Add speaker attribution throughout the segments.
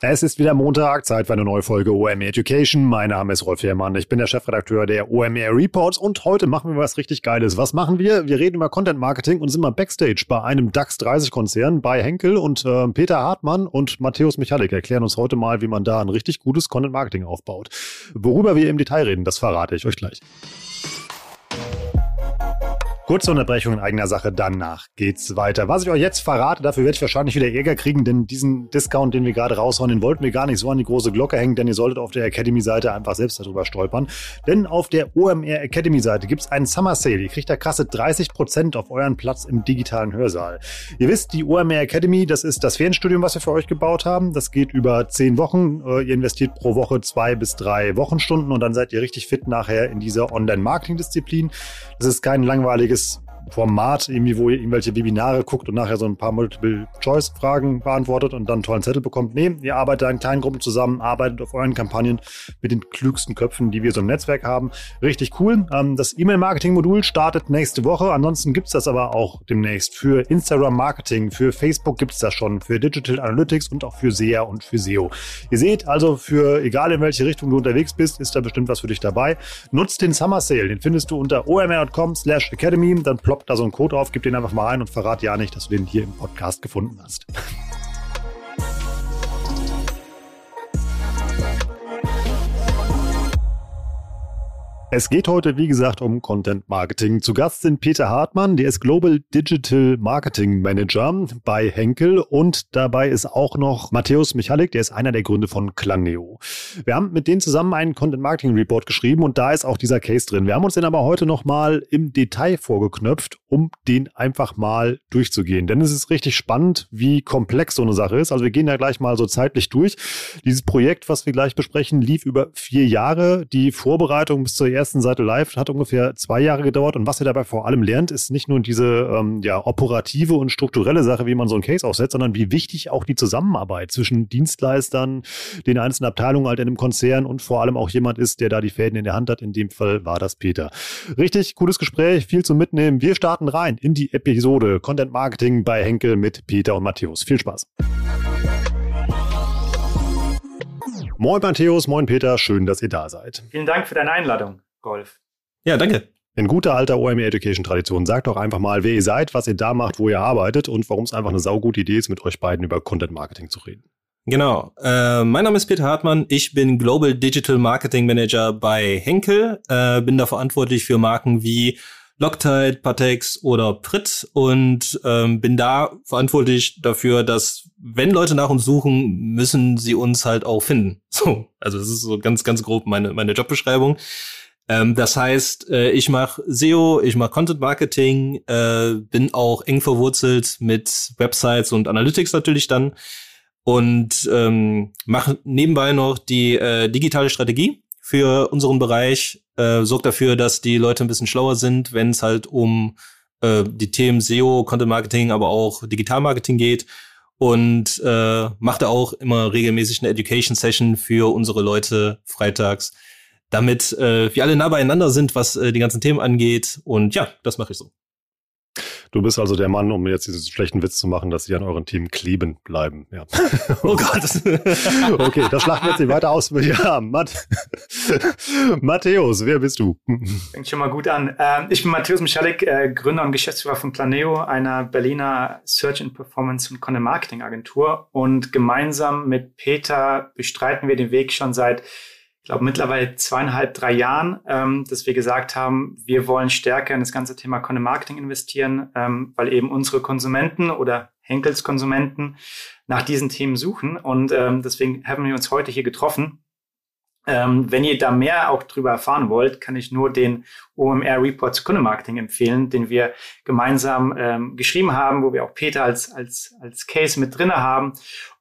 Speaker 1: Es ist wieder Montag, Zeit für eine neue Folge OMR Education. Mein Name ist Rolf Herrmann, ich bin der Chefredakteur der OMR Reports und heute machen wir was richtig Geiles. Was machen wir? Wir reden über Content Marketing und sind mal Backstage bei einem DAX 30 Konzern bei Henkel und äh, Peter Hartmann und Matthäus Michalik erklären uns heute mal, wie man da ein richtig gutes Content Marketing aufbaut. Worüber wir im Detail reden, das verrate ich euch gleich. Kurze Unterbrechung in eigener Sache, danach geht's weiter. Was ich euch jetzt verrate, dafür werde ich wahrscheinlich wieder Ärger kriegen, denn diesen Discount, den wir gerade raushauen, den wollten wir gar nicht so an die große Glocke hängen, denn ihr solltet auf der Academy-Seite einfach selbst darüber stolpern. Denn auf der OMR Academy-Seite gibt's einen Summer Sale. Ihr kriegt da krasse 30% auf euren Platz im digitalen Hörsaal. Ihr wisst, die OMR Academy, das ist das Fernstudium, was wir für euch gebaut haben. Das geht über 10 Wochen. Äh, ihr investiert pro Woche zwei bis drei Wochenstunden und dann seid ihr richtig fit nachher in dieser Online-Marketing-Disziplin. Das ist kein langweiliges Format, irgendwie, wo ihr irgendwelche Webinare guckt und nachher so ein paar Multiple-Choice-Fragen beantwortet und dann einen tollen Zettel bekommt. Nee, ihr arbeitet in kleinen Gruppen zusammen, arbeitet auf euren Kampagnen mit den klügsten Köpfen, die wir so im Netzwerk haben. Richtig cool. Ähm, das E-Mail-Marketing-Modul startet nächste Woche. Ansonsten gibt's das aber auch demnächst. Für Instagram-Marketing, für Facebook gibt's das schon, für Digital Analytics und auch für SEA und für SEO. Ihr seht also, für egal in welche Richtung du unterwegs bist, ist da bestimmt was für dich dabei. Nutzt den Summer Sale. Den findest du unter omr.com slash academy. Dann ploppt da so ein Code auf, gib den einfach mal ein und verrat ja nicht, dass du den hier im Podcast gefunden hast. Es geht heute, wie gesagt, um Content Marketing. Zu Gast sind Peter Hartmann, der ist Global Digital Marketing Manager bei Henkel und dabei ist auch noch Matthäus Michalik, der ist einer der Gründe von Claneo. Wir haben mit denen zusammen einen Content Marketing Report geschrieben und da ist auch dieser Case drin. Wir haben uns den aber heute nochmal im Detail vorgeknöpft, um den einfach mal durchzugehen. Denn es ist richtig spannend, wie komplex so eine Sache ist. Also wir gehen da gleich mal so zeitlich durch. Dieses Projekt, was wir gleich besprechen, lief über vier Jahre. Die Vorbereitung bis zur ersten Seite live hat ungefähr zwei Jahre gedauert. Und was ihr dabei vor allem lernt, ist nicht nur diese ähm, ja, operative und strukturelle Sache, wie man so ein Case aufsetzt, sondern wie wichtig auch die Zusammenarbeit zwischen Dienstleistern, den einzelnen Abteilungen halt in einem Konzern und vor allem auch jemand ist, der da die Fäden in der Hand hat. In dem Fall war das Peter. Richtig cooles Gespräch, viel zu mitnehmen. Wir starten rein in die Episode Content Marketing bei Henkel mit Peter und Matthäus. Viel Spaß. Moin Matthäus, moin Peter, schön, dass ihr da seid.
Speaker 2: Vielen Dank für deine Einladung. Golf.
Speaker 1: Ja, danke. In guter alter OMR Education Tradition, sagt doch einfach mal, wer ihr seid, was ihr da macht, wo ihr arbeitet und warum es einfach eine saugute Idee ist, mit euch beiden über Content Marketing zu reden.
Speaker 3: Genau. Äh, mein Name ist Peter Hartmann. Ich bin Global Digital Marketing Manager bei Henkel. Äh, bin da verantwortlich für Marken wie Loctite, Patex oder Pritt und ähm, bin da verantwortlich dafür, dass wenn Leute nach uns suchen, müssen sie uns halt auch finden. So, also das ist so ganz, ganz grob meine meine Jobbeschreibung. Ähm, das heißt, äh, ich mache SEO, ich mache Content Marketing, äh, bin auch eng verwurzelt mit Websites und Analytics natürlich dann und ähm, mache nebenbei noch die äh, digitale Strategie für unseren Bereich, äh, sorgt dafür, dass die Leute ein bisschen schlauer sind, wenn es halt um äh, die Themen SEO, Content Marketing, aber auch Digital Marketing geht und äh, macht auch immer regelmäßig eine Education Session für unsere Leute freitags damit äh, wir alle nah beieinander sind, was äh, die ganzen Themen angeht. Und ja, das mache ich so.
Speaker 1: Du bist also der Mann, um jetzt diesen schlechten Witz zu machen, dass sie an euren Team kleben bleiben. Ja.
Speaker 3: Oh Gott.
Speaker 1: okay, das schlachten wir jetzt nicht weiter aus. Ja, Matt Matthäus, wer bist du?
Speaker 2: Fängt schon mal gut an. Ähm, ich bin Matthäus Michalik, äh, Gründer und Geschäftsführer von Planeo, einer Berliner Search and Performance und Content Marketing Agentur. Und gemeinsam mit Peter bestreiten wir den Weg schon seit glaube, mittlerweile zweieinhalb, drei Jahren, ähm, dass wir gesagt haben, wir wollen stärker in das ganze Thema Content Marketing investieren, ähm, weil eben unsere Konsumenten oder Henkels Konsumenten nach diesen Themen suchen. Und ähm, deswegen haben wir uns heute hier getroffen. Ähm, wenn ihr da mehr auch drüber erfahren wollt, kann ich nur den OMR Report zu Kundenmarketing empfehlen, den wir gemeinsam ähm, geschrieben haben, wo wir auch Peter als, als, als Case mit drinne haben.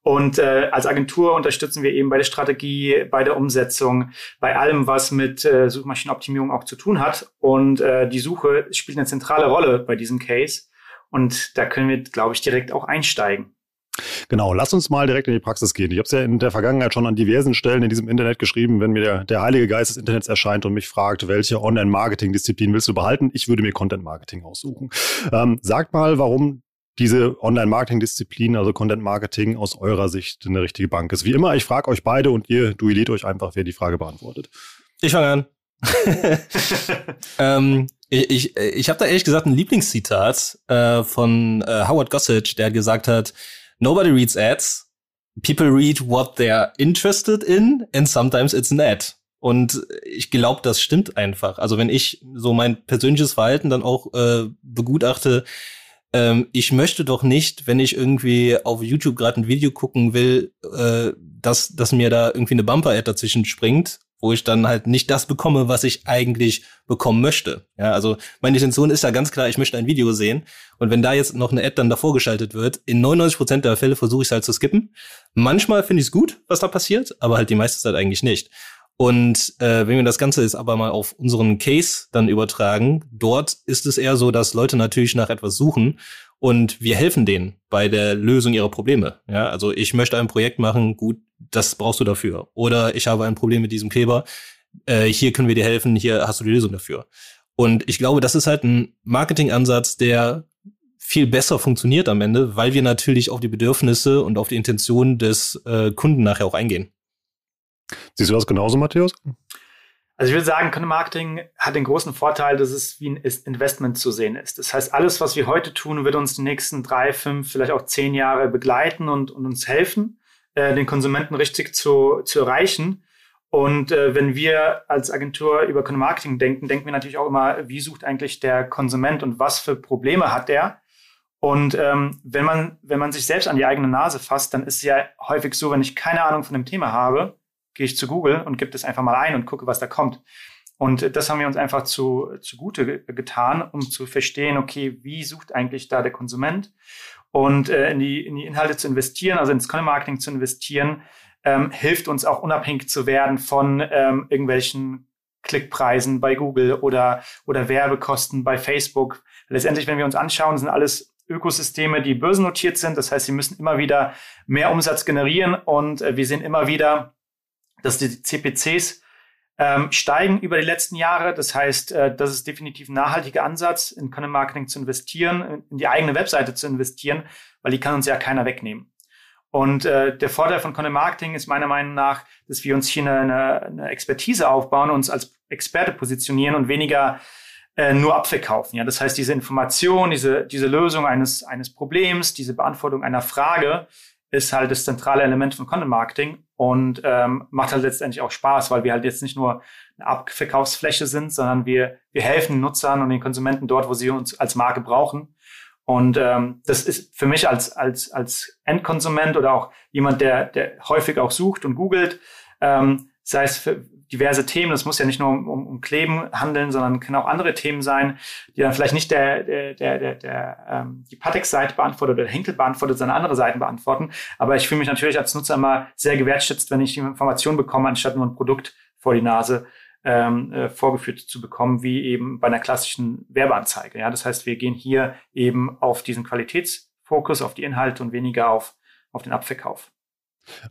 Speaker 2: Und äh, als Agentur unterstützen wir eben bei der Strategie, bei der Umsetzung, bei allem, was mit äh, Suchmaschinenoptimierung auch zu tun hat. Und äh, die Suche spielt eine zentrale Rolle bei diesem Case. Und da können wir, glaube ich, direkt auch einsteigen.
Speaker 1: Genau, lass uns mal direkt in die Praxis gehen. Ich habe es ja in der Vergangenheit schon an diversen Stellen in diesem Internet geschrieben, wenn mir der, der Heilige Geist des Internets erscheint und mich fragt, welche Online-Marketing-Disziplin willst du behalten? Ich würde mir Content-Marketing aussuchen. Ähm, sagt mal, warum diese Online-Marketing-Disziplin, also Content-Marketing, aus eurer Sicht eine richtige Bank ist. Wie immer, ich frage euch beide und ihr duelliert euch einfach, wer die Frage beantwortet.
Speaker 3: Ich fange an. ähm, ich ich, ich habe da ehrlich gesagt ein Lieblingszitat äh, von äh, Howard Gossage, der gesagt hat, Nobody reads ads. People read what they're interested in and sometimes it's an ad. Und ich glaube, das stimmt einfach. Also wenn ich so mein persönliches Verhalten dann auch äh, begutachte, ähm, ich möchte doch nicht, wenn ich irgendwie auf YouTube gerade ein Video gucken will, äh, dass, dass mir da irgendwie eine Bumper-Ad dazwischen springt wo ich dann halt nicht das bekomme, was ich eigentlich bekommen möchte. Ja, also meine Intention ist ja ganz klar, ich möchte ein Video sehen und wenn da jetzt noch eine Ad dann davor geschaltet wird, in 99 Prozent der Fälle versuche ich es halt zu skippen. Manchmal finde ich es gut, was da passiert, aber halt die meiste Zeit eigentlich nicht. Und äh, wenn wir das Ganze jetzt aber mal auf unseren Case dann übertragen, dort ist es eher so, dass Leute natürlich nach etwas suchen und wir helfen denen bei der Lösung ihrer Probleme. Ja, also ich möchte ein Projekt machen, gut, das brauchst du dafür. Oder ich habe ein Problem mit diesem Kleber, äh, hier können wir dir helfen, hier hast du die Lösung dafür. Und ich glaube, das ist halt ein Marketingansatz, der viel besser funktioniert am Ende, weil wir natürlich auf die Bedürfnisse und auf die Intentionen des äh, Kunden nachher auch eingehen.
Speaker 1: Siehst du das genauso, Matthäus?
Speaker 2: Also ich würde sagen, Content Marketing hat den großen Vorteil, dass es wie ein Investment zu sehen ist. Das heißt, alles, was wir heute tun, wird uns die nächsten drei, fünf, vielleicht auch zehn Jahre begleiten und, und uns helfen, äh, den Konsumenten richtig zu, zu erreichen. Und äh, wenn wir als Agentur über Content Marketing denken, denken wir natürlich auch immer, wie sucht eigentlich der Konsument und was für Probleme hat der? Und ähm, wenn man wenn man sich selbst an die eigene Nase fasst, dann ist es ja häufig so, wenn ich keine Ahnung von dem Thema habe, gehe ich zu Google und gebe das einfach mal ein und gucke, was da kommt. Und das haben wir uns einfach zu, zugute getan, um zu verstehen, okay, wie sucht eigentlich da der Konsument? Und äh, in, die, in die Inhalte zu investieren, also ins Content Marketing zu investieren, ähm, hilft uns auch unabhängig zu werden von ähm, irgendwelchen Klickpreisen bei Google oder, oder Werbekosten bei Facebook. Letztendlich, wenn wir uns anschauen, sind alles Ökosysteme, die börsennotiert sind. Das heißt, sie müssen immer wieder mehr Umsatz generieren und äh, wir sehen immer wieder, dass die CPCs ähm, steigen über die letzten Jahre. Das heißt, äh, das ist definitiv ein nachhaltiger Ansatz, in Content Marketing zu investieren, in die eigene Webseite zu investieren, weil die kann uns ja keiner wegnehmen. Und äh, der Vorteil von Content Marketing ist meiner Meinung nach, dass wir uns hier eine, eine, Expertise aufbauen, uns als Experte positionieren und weniger äh, nur abverkaufen. Ja, das heißt, diese Information, diese, diese Lösung eines, eines Problems, diese Beantwortung einer Frage ist halt das zentrale Element von Content Marketing und ähm, macht halt letztendlich auch Spaß, weil wir halt jetzt nicht nur eine Abverkaufsfläche sind, sondern wir, wir helfen den Nutzern und den Konsumenten dort, wo sie uns als Marke brauchen. Und ähm, das ist für mich als, als, als Endkonsument oder auch jemand, der, der häufig auch sucht und googelt, ähm, sei es für, diverse Themen. Das muss ja nicht nur um, um, um Kleben handeln, sondern können auch andere Themen sein, die dann vielleicht nicht der, der, der, der, der ähm, die Patex-Seite beantwortet oder der Henkel beantwortet, sondern andere Seiten beantworten. Aber ich fühle mich natürlich als Nutzer immer sehr gewertschätzt, wenn ich die Information bekomme, anstatt nur ein Produkt vor die Nase ähm, äh, vorgeführt zu bekommen, wie eben bei einer klassischen Werbeanzeige. Ja, das heißt, wir gehen hier eben auf diesen Qualitätsfokus, auf die Inhalte und weniger auf, auf den Abverkauf.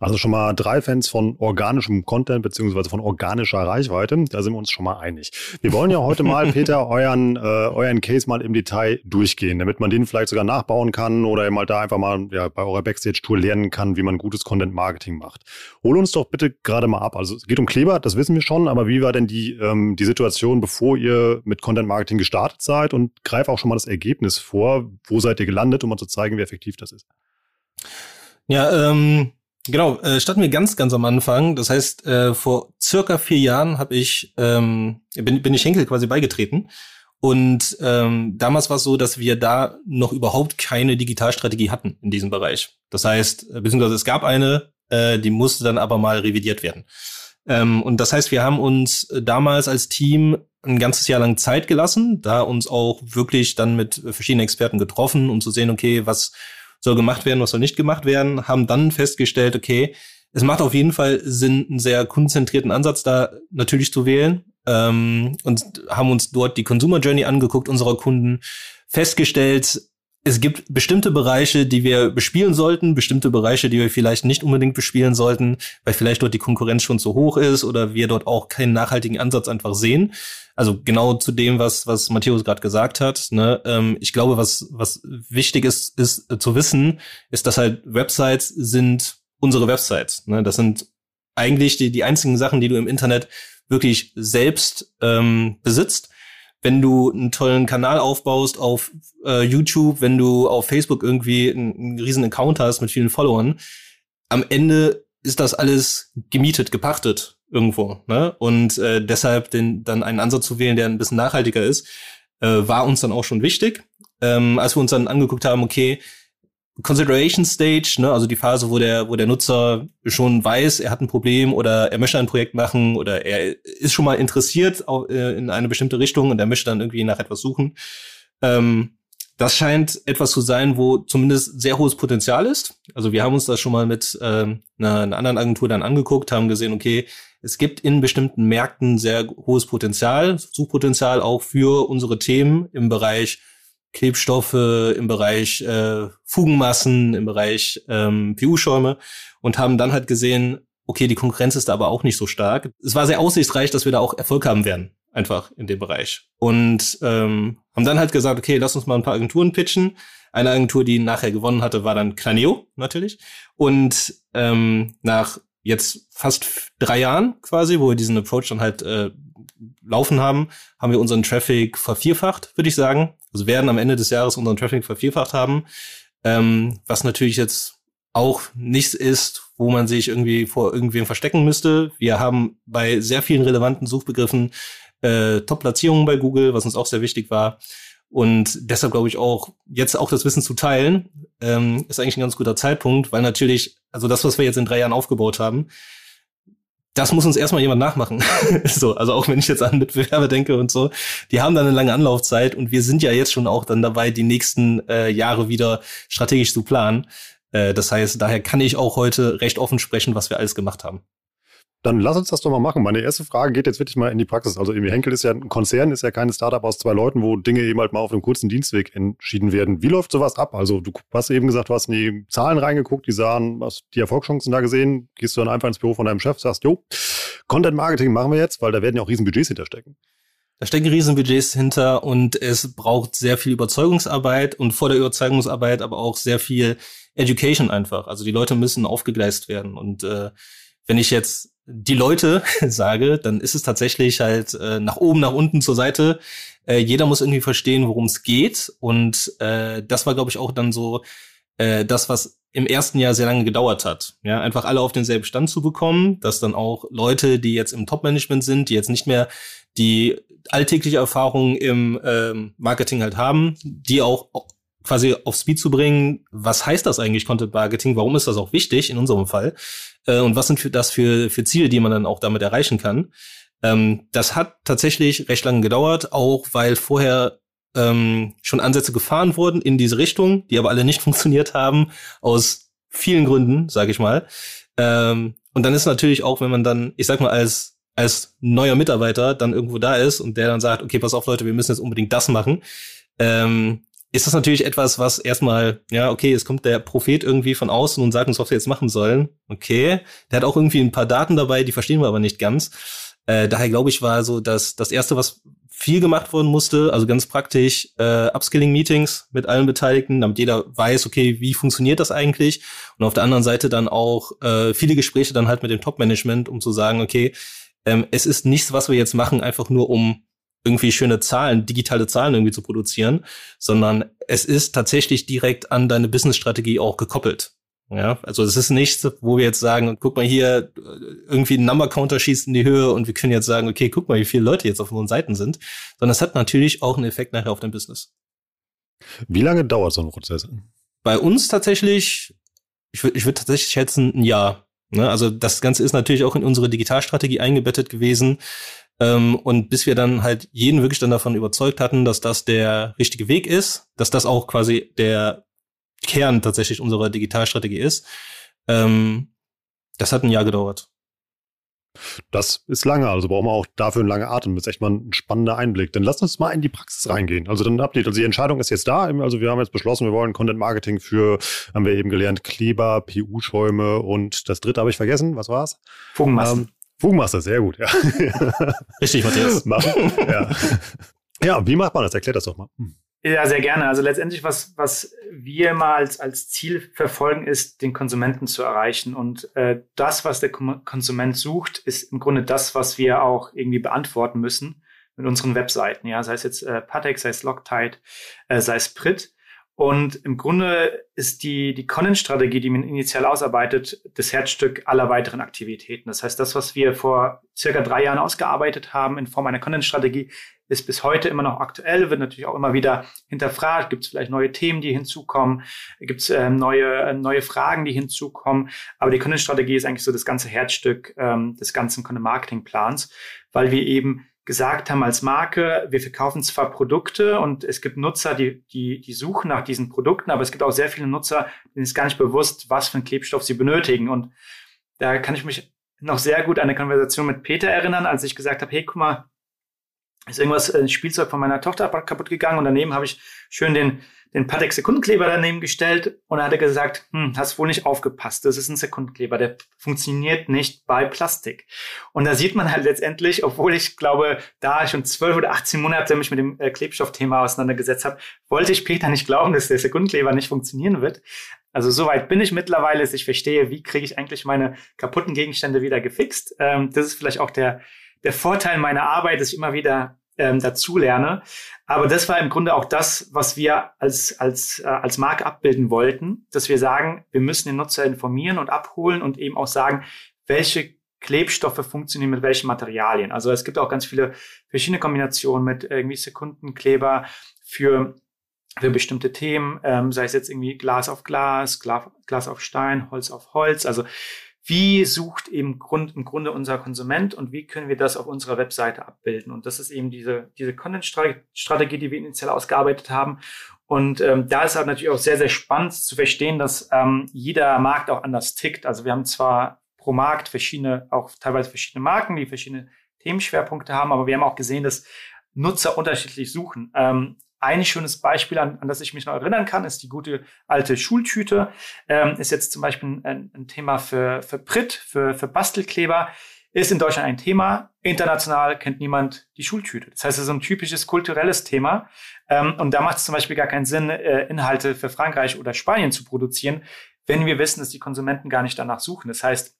Speaker 1: Also schon mal drei Fans von organischem Content beziehungsweise von organischer Reichweite. Da sind wir uns schon mal einig. Wir wollen ja heute mal, Peter, euren, äh, euren Case mal im Detail durchgehen, damit man den vielleicht sogar nachbauen kann oder mal da einfach mal ja, bei eurer Backstage-Tour lernen kann, wie man gutes Content-Marketing macht. Hol uns doch bitte gerade mal ab. Also es geht um Kleber, das wissen wir schon, aber wie war denn die, ähm, die Situation, bevor ihr mit Content-Marketing gestartet seid? Und greif auch schon mal das Ergebnis vor. Wo seid ihr gelandet, um mal zu zeigen, wie effektiv das ist?
Speaker 3: Ja, ähm, Genau, äh, starten wir ganz, ganz am Anfang. Das heißt, äh, vor circa vier Jahren habe ich ähm, bin, bin ich Henkel quasi beigetreten. Und ähm, damals war es so, dass wir da noch überhaupt keine Digitalstrategie hatten in diesem Bereich. Das heißt, äh, beziehungsweise es gab eine, äh, die musste dann aber mal revidiert werden. Ähm, und das heißt, wir haben uns damals als Team ein ganzes Jahr lang Zeit gelassen, da uns auch wirklich dann mit verschiedenen Experten getroffen, um zu sehen, okay, was soll gemacht werden, was soll nicht gemacht werden, haben dann festgestellt, okay, es macht auf jeden Fall Sinn, einen sehr konzentrierten Ansatz da natürlich zu wählen ähm, und haben uns dort die Consumer Journey angeguckt unserer Kunden, festgestellt, es gibt bestimmte Bereiche, die wir bespielen sollten, bestimmte Bereiche, die wir vielleicht nicht unbedingt bespielen sollten, weil vielleicht dort die Konkurrenz schon zu hoch ist oder wir dort auch keinen nachhaltigen Ansatz einfach sehen. Also genau zu dem, was was Matthäus gerade gesagt hat. Ne? Ähm, ich glaube, was was wichtig ist, ist äh, zu wissen, ist, dass halt Websites sind unsere Websites. Ne? Das sind eigentlich die die einzigen Sachen, die du im Internet wirklich selbst ähm, besitzt wenn du einen tollen Kanal aufbaust auf äh, YouTube, wenn du auf Facebook irgendwie einen, einen riesen Account hast mit vielen Followern, am Ende ist das alles gemietet, gepachtet irgendwo. Ne? Und äh, deshalb den, dann einen Ansatz zu wählen, der ein bisschen nachhaltiger ist, äh, war uns dann auch schon wichtig. Ähm, als wir uns dann angeguckt haben, okay, Consideration Stage, ne, also die Phase, wo der, wo der Nutzer schon weiß, er hat ein Problem oder er möchte ein Projekt machen oder er ist schon mal interessiert äh, in eine bestimmte Richtung und er möchte dann irgendwie nach etwas suchen. Ähm, das scheint etwas zu sein, wo zumindest sehr hohes Potenzial ist. Also wir haben uns das schon mal mit ähm, einer, einer anderen Agentur dann angeguckt, haben gesehen, okay, es gibt in bestimmten Märkten sehr hohes Potenzial, Suchpotenzial auch für unsere Themen im Bereich Klebstoffe im Bereich äh, Fugenmassen, im Bereich ähm, PU-Schäume und haben dann halt gesehen, okay, die Konkurrenz ist da aber auch nicht so stark. Es war sehr aussichtsreich, dass wir da auch Erfolg haben werden, einfach in dem Bereich. Und ähm, haben dann halt gesagt, okay, lass uns mal ein paar Agenturen pitchen. Eine Agentur, die nachher gewonnen hatte, war dann Claneo natürlich. Und ähm, nach jetzt fast drei Jahren quasi, wo wir diesen Approach dann halt äh, laufen haben, haben wir unseren Traffic vervierfacht, würde ich sagen. Also werden am Ende des Jahres unseren Traffic vervierfacht haben, ähm, was natürlich jetzt auch nichts ist, wo man sich irgendwie vor irgendwem verstecken müsste. Wir haben bei sehr vielen relevanten Suchbegriffen äh, Top-Platzierungen bei Google, was uns auch sehr wichtig war. Und deshalb glaube ich auch, jetzt auch das Wissen zu teilen, ähm, ist eigentlich ein ganz guter Zeitpunkt, weil natürlich, also das, was wir jetzt in drei Jahren aufgebaut haben, das muss uns erstmal jemand nachmachen. so, also auch wenn ich jetzt an Mitbewerber denke und so, die haben dann eine lange Anlaufzeit und wir sind ja jetzt schon auch dann dabei, die nächsten äh, Jahre wieder strategisch zu planen. Äh, das heißt, daher kann ich auch heute recht offen sprechen, was wir alles gemacht haben.
Speaker 1: Dann lass uns das doch mal machen. Meine erste Frage geht jetzt wirklich mal in die Praxis. Also irgendwie Henkel ist ja ein Konzern, ist ja kein Startup aus zwei Leuten, wo Dinge eben halt mal auf einem kurzen Dienstweg entschieden werden. Wie läuft sowas ab? Also du hast eben gesagt, du hast in die Zahlen reingeguckt, die sahen, hast die Erfolgschancen da gesehen, gehst du dann einfach ins Büro von deinem Chef, sagst, jo, Content Marketing machen wir jetzt, weil da werden ja auch riesen Budgets hinterstecken.
Speaker 3: Da stecken Riesenbudgets hinter und es braucht sehr viel Überzeugungsarbeit und vor der Überzeugungsarbeit aber auch sehr viel Education einfach. Also die Leute müssen aufgegleist werden. Und äh, wenn ich jetzt die Leute sage, dann ist es tatsächlich halt äh, nach oben, nach unten, zur Seite. Äh, jeder muss irgendwie verstehen, worum es geht. Und äh, das war, glaube ich, auch dann so äh, das, was im ersten Jahr sehr lange gedauert hat. Ja, einfach alle auf denselben Stand zu bekommen, dass dann auch Leute, die jetzt im Top-Management sind, die jetzt nicht mehr die alltägliche Erfahrung im ähm, Marketing halt haben, die auch quasi auf Speed zu bringen, was heißt das eigentlich Content Marketing, warum ist das auch wichtig in unserem Fall äh, und was sind für das für, für Ziele, die man dann auch damit erreichen kann. Ähm, das hat tatsächlich recht lange gedauert, auch weil vorher ähm, schon Ansätze gefahren wurden in diese Richtung, die aber alle nicht funktioniert haben, aus vielen Gründen, sage ich mal. Ähm, und dann ist natürlich auch, wenn man dann, ich sag mal, als als neuer Mitarbeiter dann irgendwo da ist und der dann sagt, okay, pass auf Leute, wir müssen jetzt unbedingt das machen, ähm, ist das natürlich etwas, was erstmal, ja, okay, es kommt der Prophet irgendwie von außen und sagt uns, was wir jetzt machen sollen. Okay. Der hat auch irgendwie ein paar Daten dabei, die verstehen wir aber nicht ganz. Äh, daher glaube ich, war so, dass das erste, was viel gemacht worden musste, also ganz praktisch, äh, Upskilling-Meetings mit allen Beteiligten, damit jeder weiß, okay, wie funktioniert das eigentlich? Und auf der anderen Seite dann auch äh, viele Gespräche dann halt mit dem Top-Management, um zu sagen, okay, ähm, es ist nichts, was wir jetzt machen, einfach nur um irgendwie schöne Zahlen, digitale Zahlen irgendwie zu produzieren, sondern es ist tatsächlich direkt an deine Business-Strategie auch gekoppelt. Ja, also es ist nichts, wo wir jetzt sagen, guck mal hier, irgendwie ein Number-Counter schießt in die Höhe und wir können jetzt sagen, okay, guck mal, wie viele Leute jetzt auf unseren Seiten sind, sondern es hat natürlich auch einen Effekt nachher auf dein Business.
Speaker 1: Wie lange dauert so ein Prozess?
Speaker 3: Bei uns tatsächlich, ich würde ich würd tatsächlich schätzen, ein Jahr. Ne? Also das Ganze ist natürlich auch in unsere Digitalstrategie eingebettet gewesen. Ähm, und bis wir dann halt jeden wirklich dann davon überzeugt hatten, dass das der richtige Weg ist, dass das auch quasi der Kern tatsächlich unserer Digitalstrategie ist, ähm, das hat ein Jahr gedauert.
Speaker 1: Das ist lange, also brauchen wir auch dafür einen langen Atem. Das ist echt mal ein spannender Einblick. Dann lasst uns mal in die Praxis reingehen. Also dann Update. Also die Entscheidung ist jetzt da. Also wir haben jetzt beschlossen, wir wollen Content Marketing für, haben wir eben gelernt, Kleber, PU-Schäume und das dritte habe ich vergessen. Was war's?
Speaker 2: Fugenmassen. Ähm,
Speaker 1: Fugenmaster, sehr gut, ja.
Speaker 3: Richtig, Matthias.
Speaker 1: ja. ja, wie macht man das? Erklärt das doch mal. Hm.
Speaker 2: Ja, sehr gerne. Also letztendlich, was, was wir mal als, als Ziel verfolgen, ist, den Konsumenten zu erreichen. Und äh, das, was der Konsument sucht, ist im Grunde das, was wir auch irgendwie beantworten müssen mit unseren Webseiten. Ja, sei es jetzt äh, Patek, sei es Loctite, äh, sei es Prit. Und im Grunde ist die, die Content-Strategie, die man initial ausarbeitet, das Herzstück aller weiteren Aktivitäten. Das heißt, das, was wir vor circa drei Jahren ausgearbeitet haben in Form einer Content-Strategie, ist bis heute immer noch aktuell, wird natürlich auch immer wieder hinterfragt. Gibt es vielleicht neue Themen, die hinzukommen? Gibt es ähm, neue, äh, neue Fragen, die hinzukommen? Aber die Content-Strategie ist eigentlich so das ganze Herzstück ähm, des ganzen Content-Marketing-Plans, weil wir eben gesagt haben als Marke, wir verkaufen zwar Produkte und es gibt Nutzer, die, die, die suchen nach diesen Produkten, aber es gibt auch sehr viele Nutzer, denen ist gar nicht bewusst, was für einen Klebstoff sie benötigen. Und da kann ich mich noch sehr gut an eine Konversation mit Peter erinnern, als ich gesagt habe, hey, guck mal, ist irgendwas, ein Spielzeug von meiner Tochter kaputt gegangen und daneben habe ich schön den, den Patek Sekundenkleber daneben gestellt und er hat gesagt, hm, hast wohl nicht aufgepasst, das ist ein Sekundenkleber, der funktioniert nicht bei Plastik. Und da sieht man halt letztendlich, obwohl ich glaube, da ich schon zwölf oder 18 Monate mich mit dem äh, Klebstoffthema auseinandergesetzt habe, wollte ich Peter nicht glauben, dass der Sekundenkleber nicht funktionieren wird. Also soweit bin ich mittlerweile, dass ich verstehe, wie kriege ich eigentlich meine kaputten Gegenstände wieder gefixt. Ähm, das ist vielleicht auch der der Vorteil meiner Arbeit, dass ich immer wieder ähm, dazu lerne. Aber das war im Grunde auch das, was wir als, als, äh, als Marke abbilden wollten, dass wir sagen, wir müssen den Nutzer informieren und abholen und eben auch sagen, welche Klebstoffe funktionieren mit welchen Materialien. Also es gibt auch ganz viele verschiedene Kombinationen mit irgendwie Sekundenkleber für für bestimmte Themen, ähm, sei es jetzt irgendwie Glas auf Glas, Glas, Glas auf Stein, Holz auf Holz. Also wie sucht eben Grund, im Grunde unser Konsument und wie können wir das auf unserer Webseite abbilden. Und das ist eben diese, diese Content-Strategie, die wir initial ausgearbeitet haben. Und ähm, da ist halt natürlich auch sehr, sehr spannend zu verstehen, dass ähm, jeder Markt auch anders tickt. Also wir haben zwar pro Markt verschiedene, auch teilweise verschiedene Marken, die verschiedene Themenschwerpunkte haben, aber wir haben auch gesehen, dass Nutzer unterschiedlich suchen. Ähm, ein schönes Beispiel, an, an das ich mich noch erinnern kann, ist die gute alte Schultüte. Ähm, ist jetzt zum Beispiel ein, ein Thema für, für Prit, für, für Bastelkleber. Ist in Deutschland ein Thema. International kennt niemand die Schultüte. Das heißt, es ist ein typisches kulturelles Thema. Ähm, und da macht es zum Beispiel gar keinen Sinn, äh, Inhalte für Frankreich oder Spanien zu produzieren, wenn wir wissen, dass die Konsumenten gar nicht danach suchen. Das heißt,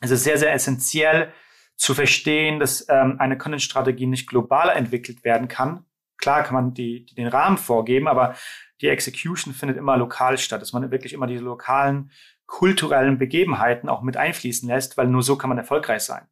Speaker 2: es ist sehr, sehr essentiell zu verstehen, dass ähm, eine Content-Strategie nicht globaler entwickelt werden kann, klar kann man die, die, den Rahmen vorgeben, aber die Execution findet immer lokal statt, dass man wirklich immer diese lokalen kulturellen Begebenheiten auch mit einfließen lässt, weil nur so kann man erfolgreich sein.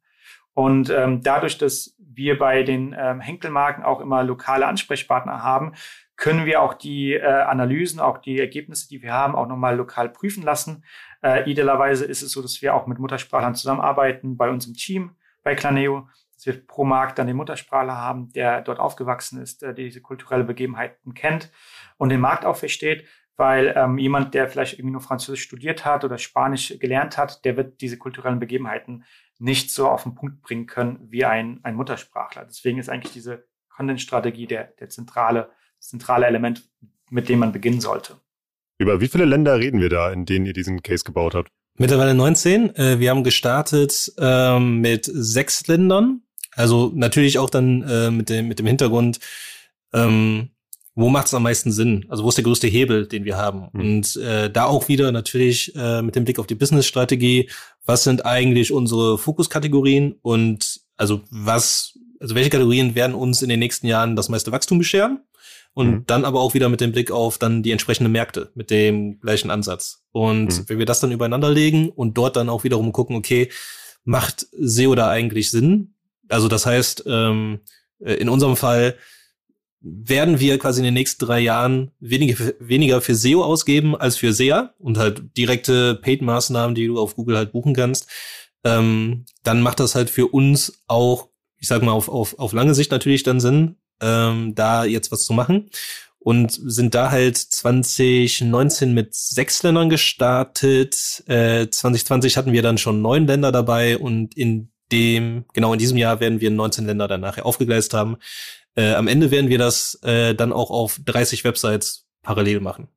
Speaker 2: Und ähm, dadurch, dass wir bei den ähm, Henkelmarken auch immer lokale Ansprechpartner haben, können wir auch die äh, Analysen, auch die Ergebnisse, die wir haben, auch nochmal lokal prüfen lassen. Äh, idealerweise ist es so, dass wir auch mit Muttersprachlern zusammenarbeiten bei uns im Team bei Claneo, dass wir pro Markt dann den Muttersprachler haben, der dort aufgewachsen ist, der diese kulturelle Begebenheiten kennt und den Markt auch versteht, weil ähm, jemand, der vielleicht irgendwie nur Französisch studiert hat oder Spanisch gelernt hat, der wird diese kulturellen Begebenheiten nicht so auf den Punkt bringen können wie ein, ein Muttersprachler. Deswegen ist eigentlich diese Content-Strategie der, der zentrale, das zentrale Element, mit dem man beginnen sollte.
Speaker 1: Über wie viele Länder reden wir da, in denen ihr diesen Case gebaut habt?
Speaker 3: Mittlerweile 19. Äh, wir haben gestartet ähm, mit sechs Ländern. Also natürlich auch dann äh, mit, dem, mit dem Hintergrund, ähm, wo macht es am meisten Sinn? Also wo ist der größte Hebel, den wir haben? Mhm. Und äh, da auch wieder natürlich äh, mit dem Blick auf die Business-Strategie, was sind eigentlich unsere Fokuskategorien und also was, also welche Kategorien werden uns in den nächsten Jahren das meiste Wachstum bescheren? Und mhm. dann aber auch wieder mit dem Blick auf dann die entsprechenden Märkte mit dem gleichen Ansatz. Und mhm. wenn wir das dann übereinander legen und dort dann auch wiederum gucken, okay, macht SEO da eigentlich Sinn? Also das heißt, ähm, äh, in unserem Fall werden wir quasi in den nächsten drei Jahren weniger für, weniger für SEO ausgeben als für SEA und halt direkte Paid-Maßnahmen, die du auf Google halt buchen kannst. Ähm, dann macht das halt für uns auch, ich sag mal, auf, auf, auf lange Sicht natürlich dann Sinn, ähm, da jetzt was zu machen. Und sind da halt 2019 mit sechs Ländern gestartet. Äh, 2020 hatten wir dann schon neun Länder dabei und in dem, genau in diesem Jahr werden wir 19 Länder dann nachher aufgegleist haben. Äh, am Ende werden wir das äh, dann auch auf 30 Websites parallel machen.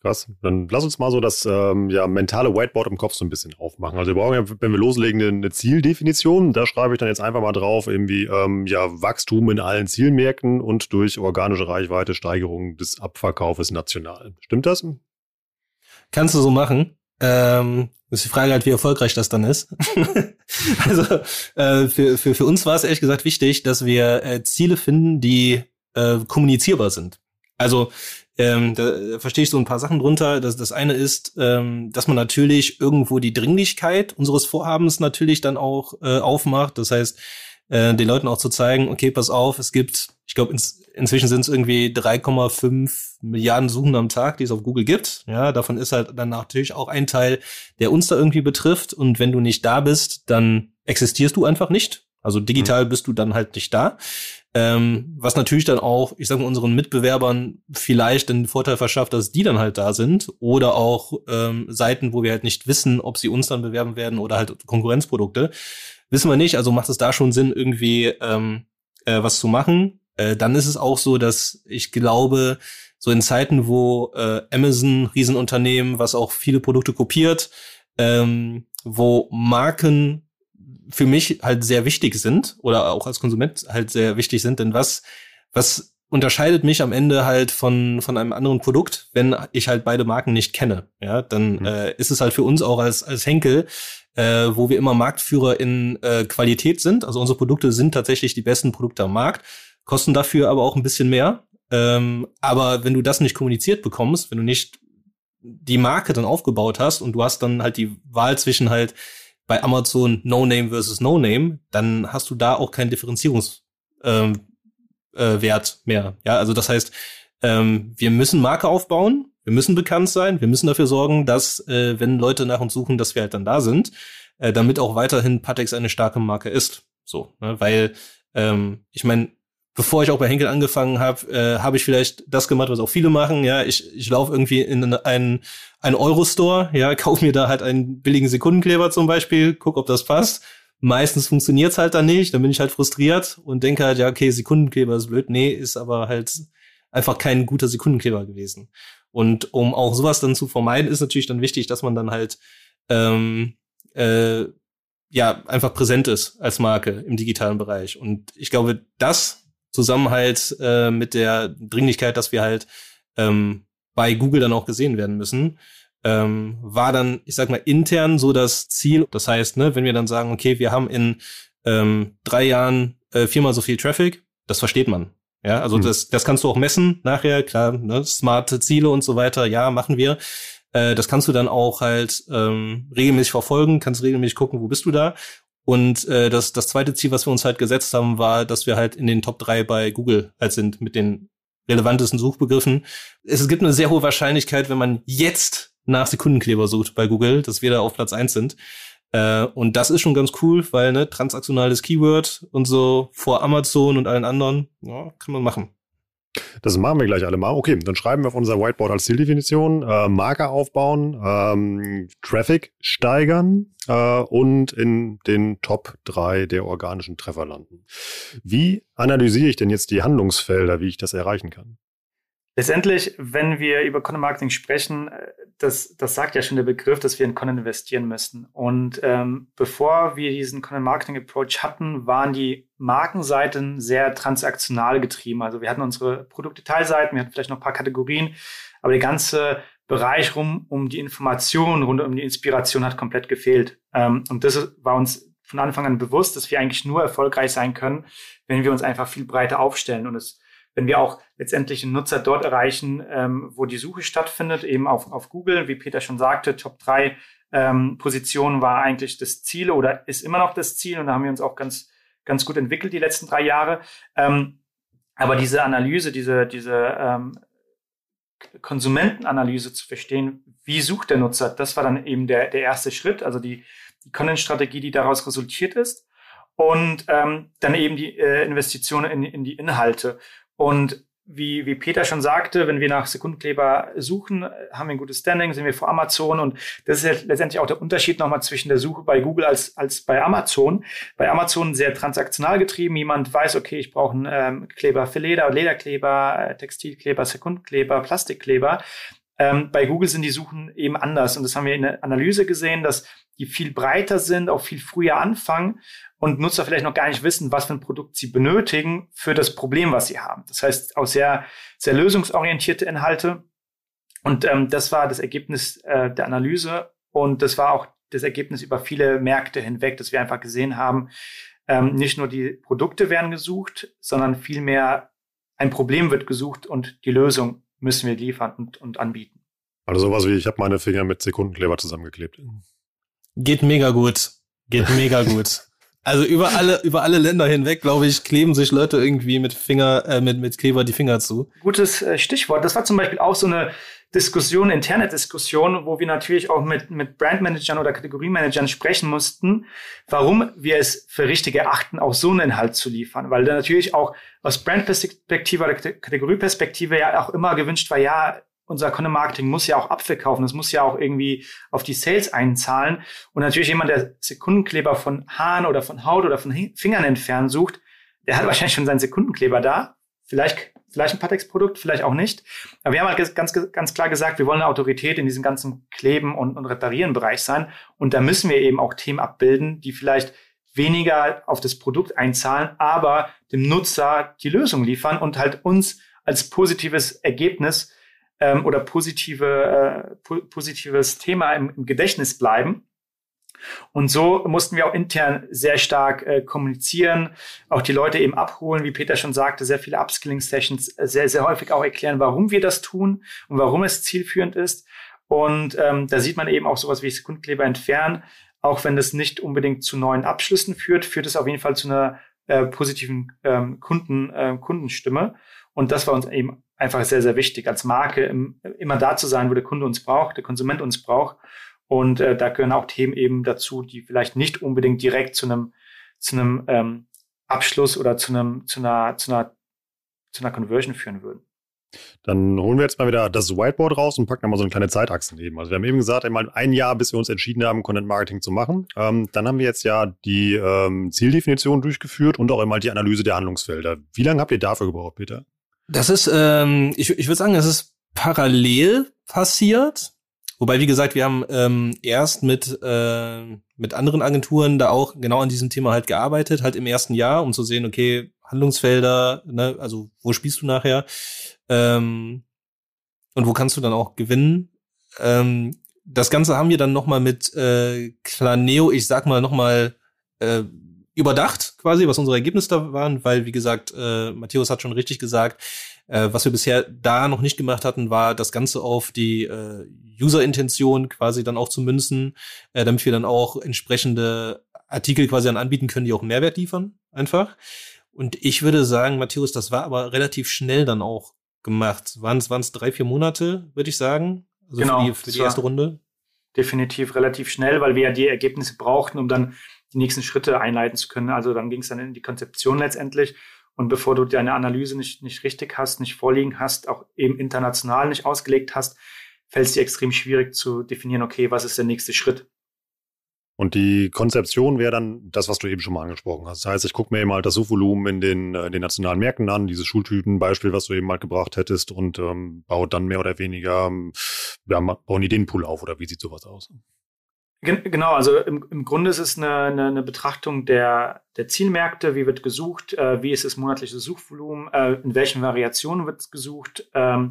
Speaker 1: Krass. Dann lass uns mal so das ähm, ja, mentale Whiteboard im Kopf so ein bisschen aufmachen. Also wir brauchen ja, wenn wir loslegen, eine Zieldefinition. Da schreibe ich dann jetzt einfach mal drauf, irgendwie ähm, ja, Wachstum in allen Zielmärkten und durch organische Reichweite Steigerung des Abverkaufes national. Stimmt das?
Speaker 3: Kannst du so machen. Ähm, ist die Frage halt, wie erfolgreich das dann ist. also äh, für, für, für uns war es ehrlich gesagt wichtig, dass wir äh, Ziele finden, die äh, kommunizierbar sind. Also ähm, da verstehe ich so ein paar Sachen drunter. Das, das eine ist, ähm, dass man natürlich irgendwo die Dringlichkeit unseres Vorhabens natürlich dann auch äh, aufmacht. Das heißt, äh, den Leuten auch zu zeigen, okay, pass auf, es gibt, ich glaube, ins, inzwischen sind es irgendwie 3,5 Milliarden Suchen am Tag, die es auf Google gibt. Ja, davon ist halt dann natürlich auch ein Teil, der uns da irgendwie betrifft. Und wenn du nicht da bist, dann existierst du einfach nicht. Also digital mhm. bist du dann halt nicht da. Ähm, was natürlich dann auch, ich sage mal, unseren Mitbewerbern vielleicht den Vorteil verschafft, dass die dann halt da sind. Oder auch ähm, Seiten, wo wir halt nicht wissen, ob sie uns dann bewerben werden oder halt Konkurrenzprodukte. Wissen wir nicht, also macht es da schon Sinn, irgendwie ähm, äh, was zu machen. Äh, dann ist es auch so, dass ich glaube, so in Zeiten, wo äh, Amazon, Riesenunternehmen, was auch viele Produkte kopiert, ähm, wo Marken für mich halt sehr wichtig sind oder auch als Konsument halt sehr wichtig sind, denn was, was unterscheidet mich am Ende halt von, von einem anderen Produkt, wenn ich halt beide Marken nicht kenne. Ja, dann mhm. äh, ist es halt für uns auch als, als Henkel, äh, wo wir immer Marktführer in äh, Qualität sind. Also unsere Produkte sind tatsächlich die besten Produkte am Markt, kosten dafür aber auch ein bisschen mehr. Ähm, aber wenn du das nicht kommuniziert bekommst, wenn du nicht die Marke dann aufgebaut hast und du hast dann halt die Wahl zwischen halt bei Amazon No Name versus No Name, dann hast du da auch keinen Differenzierungswert ähm, äh, mehr. Ja, also das heißt, ähm, wir müssen Marke aufbauen, wir müssen bekannt sein, wir müssen dafür sorgen, dass äh, wenn Leute nach uns suchen, dass wir halt dann da sind, äh, damit auch weiterhin Patex eine starke Marke ist. So, ne? weil ähm, ich meine, bevor ich auch bei Henkel angefangen habe, äh, habe ich vielleicht das gemacht, was auch viele machen. Ja, ich, ich laufe irgendwie in einen, einen Euro-Store, ja, kauf mir da halt einen billigen Sekundenkleber zum Beispiel, guck, ob das passt. Meistens funktioniert's halt dann nicht, dann bin ich halt frustriert und denke halt, ja, okay, Sekundenkleber ist blöd. Nee, ist aber halt einfach kein guter Sekundenkleber gewesen. Und um auch sowas dann zu vermeiden, ist natürlich dann wichtig, dass man dann halt ähm, äh, ja einfach präsent ist als Marke im digitalen Bereich. Und ich glaube, das zusammen halt äh, mit der Dringlichkeit, dass wir halt ähm, bei Google dann auch gesehen werden müssen, ähm, war dann, ich sag mal, intern so das Ziel. Das heißt, ne, wenn wir dann sagen, okay, wir haben in ähm, drei Jahren äh, viermal so viel Traffic, das versteht man. Ja, also hm. das, das kannst du auch messen nachher, klar, ne, smarte Ziele und so weiter, ja, machen wir. Äh, das kannst du dann auch halt ähm, regelmäßig verfolgen, kannst regelmäßig gucken, wo bist du da. Und äh, das, das zweite Ziel, was wir uns halt gesetzt haben, war, dass wir halt in den Top 3 bei Google halt sind mit den relevantesten Suchbegriffen. Es gibt eine sehr hohe Wahrscheinlichkeit, wenn man jetzt nach Sekundenkleber sucht bei Google, dass wir da auf Platz 1 sind. Äh, und das ist schon ganz cool, weil ne, transaktionales Keyword und so vor Amazon und allen anderen, ja, kann man machen.
Speaker 1: Das machen wir gleich alle mal. Okay, dann schreiben wir auf unser Whiteboard als Zieldefinition äh, Marker aufbauen, ähm, Traffic steigern äh, und in den Top 3 der organischen Treffer landen. Wie analysiere ich denn jetzt die Handlungsfelder, wie ich das erreichen kann?
Speaker 2: Letztendlich, wenn wir über Content Marketing sprechen, äh, das, das sagt ja schon der Begriff, dass wir in Content investieren müssen. Und ähm, bevor wir diesen Content Marketing Approach hatten, waren die Markenseiten sehr transaktional getrieben. Also wir hatten unsere Produktdetailseiten, wir hatten vielleicht noch ein paar Kategorien, aber der ganze Bereich rum um die Information, rund um die Inspiration hat komplett gefehlt. Ähm, und das war uns von Anfang an bewusst, dass wir eigentlich nur erfolgreich sein können, wenn wir uns einfach viel breiter aufstellen. Und es wenn wir auch letztendlich den Nutzer dort erreichen, ähm, wo die Suche stattfindet, eben auf, auf Google, wie Peter schon sagte, Top 3 ähm, Positionen war eigentlich das Ziel oder ist immer noch das Ziel und da haben wir uns auch ganz, ganz gut entwickelt die letzten drei Jahre. Ähm, aber diese Analyse, diese, diese ähm, Konsumentenanalyse zu verstehen, wie sucht der Nutzer, das war dann eben der, der erste Schritt, also die, die Content-Strategie, die daraus resultiert ist. Und ähm, dann eben die äh, Investitionen in, in die Inhalte. Und wie, wie Peter schon sagte, wenn wir nach Sekundenkleber suchen, haben wir ein gutes Standing, sind wir vor Amazon und das ist ja letztendlich auch der Unterschied nochmal zwischen der Suche bei Google als, als bei Amazon. Bei Amazon sehr transaktional getrieben. Jemand weiß, okay, ich brauche einen ähm, Kleber für Leder, Lederkleber, äh, Textilkleber, Sekundenkleber, Plastikkleber. Ähm, bei Google sind die Suchen eben anders und das haben wir in der Analyse gesehen, dass die viel breiter sind, auch viel früher anfangen und Nutzer vielleicht noch gar nicht wissen, was für ein Produkt sie benötigen für das Problem, was sie haben. Das heißt, auch sehr, sehr lösungsorientierte Inhalte. Und ähm, das war das Ergebnis äh, der Analyse und das war auch das Ergebnis über viele Märkte hinweg, dass wir einfach gesehen haben, ähm, nicht nur die Produkte werden gesucht, sondern vielmehr ein Problem wird gesucht und die Lösung müssen wir liefern und, und anbieten.
Speaker 1: Also sowas wie, ich habe meine Finger mit Sekundenkleber zusammengeklebt.
Speaker 3: Geht mega gut. Geht mega gut. Also über alle, über alle Länder hinweg, glaube ich, kleben sich Leute irgendwie mit Finger, äh, mit, mit Kleber die Finger zu.
Speaker 2: Gutes äh, Stichwort. Das war zum Beispiel auch so eine Diskussion, interne Diskussion, wo wir natürlich auch mit, mit Brandmanagern oder Kategoriemanagern sprechen mussten, warum wir es für richtig erachten, auch so einen Inhalt zu liefern. Weil da natürlich auch aus Brandperspektive oder Kategorieperspektive ja auch immer gewünscht war, ja, unser Content Marketing muss ja auch abverkaufen, das muss ja auch irgendwie auf die Sales einzahlen. Und natürlich jemand, der Sekundenkleber von Haaren oder von Haut oder von Fingern entfernen sucht, der hat wahrscheinlich schon seinen Sekundenkleber da. Vielleicht, vielleicht ein Patex-Produkt, vielleicht auch nicht. Aber wir haben halt ganz, ganz klar gesagt, wir wollen eine Autorität in diesem ganzen Kleben und, und Reparieren-Bereich sein. Und da müssen wir eben auch Themen abbilden, die vielleicht weniger auf das Produkt einzahlen, aber dem Nutzer die Lösung liefern und halt uns als positives Ergebnis ähm, oder positive, äh, po positives Thema im, im Gedächtnis bleiben. Und so mussten wir auch intern sehr stark äh, kommunizieren, auch die Leute eben abholen, wie Peter schon sagte, sehr viele Upskilling-Sessions, äh, sehr, sehr häufig auch erklären, warum wir das tun und warum es zielführend ist. Und ähm, da sieht man eben auch sowas wie Sekundkleber entfernen. Auch wenn das nicht unbedingt zu neuen Abschlüssen führt, führt es auf jeden Fall zu einer äh, positiven ähm, Kunden, äh, Kundenstimme. Und das war uns eben einfach sehr, sehr wichtig, als Marke im, immer da zu sein, wo der Kunde uns braucht, der Konsument uns braucht. Und äh, da gehören auch Themen eben dazu, die vielleicht nicht unbedingt direkt zu einem, zu einem ähm, Abschluss oder zu einem, zu einer, zu einer, zu einer Conversion führen würden.
Speaker 1: Dann holen wir jetzt mal wieder das Whiteboard raus und packen da mal so eine kleine Zeitachse neben. Also wir haben eben gesagt, einmal ein Jahr, bis wir uns entschieden haben, Content Marketing zu machen. Ähm, dann haben wir jetzt ja die ähm, Zieldefinition durchgeführt und auch einmal die Analyse der Handlungsfelder. Wie lange habt ihr dafür gebraucht, Peter?
Speaker 3: Das ist, ähm, ich, ich würde sagen, das ist parallel passiert. Wobei, wie gesagt, wir haben ähm, erst mit, äh, mit anderen Agenturen da auch genau an diesem Thema halt gearbeitet, halt im ersten Jahr, um zu sehen, okay, Handlungsfelder, ne, also wo spielst du nachher ähm, und wo kannst du dann auch gewinnen. Ähm, das Ganze haben wir dann noch mal mit äh, Claneo, ich sag mal noch mal äh, überdacht, quasi, was unsere Ergebnisse da waren, weil, wie gesagt, äh, Matthäus hat schon richtig gesagt, äh, was wir bisher da noch nicht gemacht hatten, war das Ganze auf die äh, User-Intention quasi dann auch zu münzen, äh, damit wir dann auch entsprechende Artikel quasi dann anbieten können, die auch Mehrwert liefern, einfach. Und ich würde sagen, Matthäus, das war aber relativ schnell dann auch gemacht. Waren es drei, vier Monate, würde ich sagen?
Speaker 2: Also genau,
Speaker 3: für die, für die erste Runde?
Speaker 2: Definitiv relativ schnell, weil wir ja die Ergebnisse brauchten, um dann die nächsten Schritte einleiten zu können. Also dann ging es dann in die Konzeption letztendlich. Und bevor du deine Analyse nicht, nicht richtig hast, nicht vorliegen hast, auch eben international nicht ausgelegt hast, fällt es dir extrem schwierig zu definieren, okay, was ist der nächste Schritt?
Speaker 1: Und die Konzeption wäre dann das, was du eben schon mal angesprochen hast. Das heißt, ich gucke mir eben halt das Suchvolumen in den, in den nationalen Märkten an, dieses Schultypenbeispiel, was du eben halt gebracht hättest und ähm, baut dann mehr oder weniger, ähm, ja, bauen Ideenpool auf oder wie sieht sowas aus?
Speaker 2: Genau, also im, im Grunde ist es eine, eine, eine Betrachtung der, der Zielmärkte, wie wird gesucht, äh, wie ist das monatliche Suchvolumen, äh, in welchen Variationen wird gesucht. Ähm,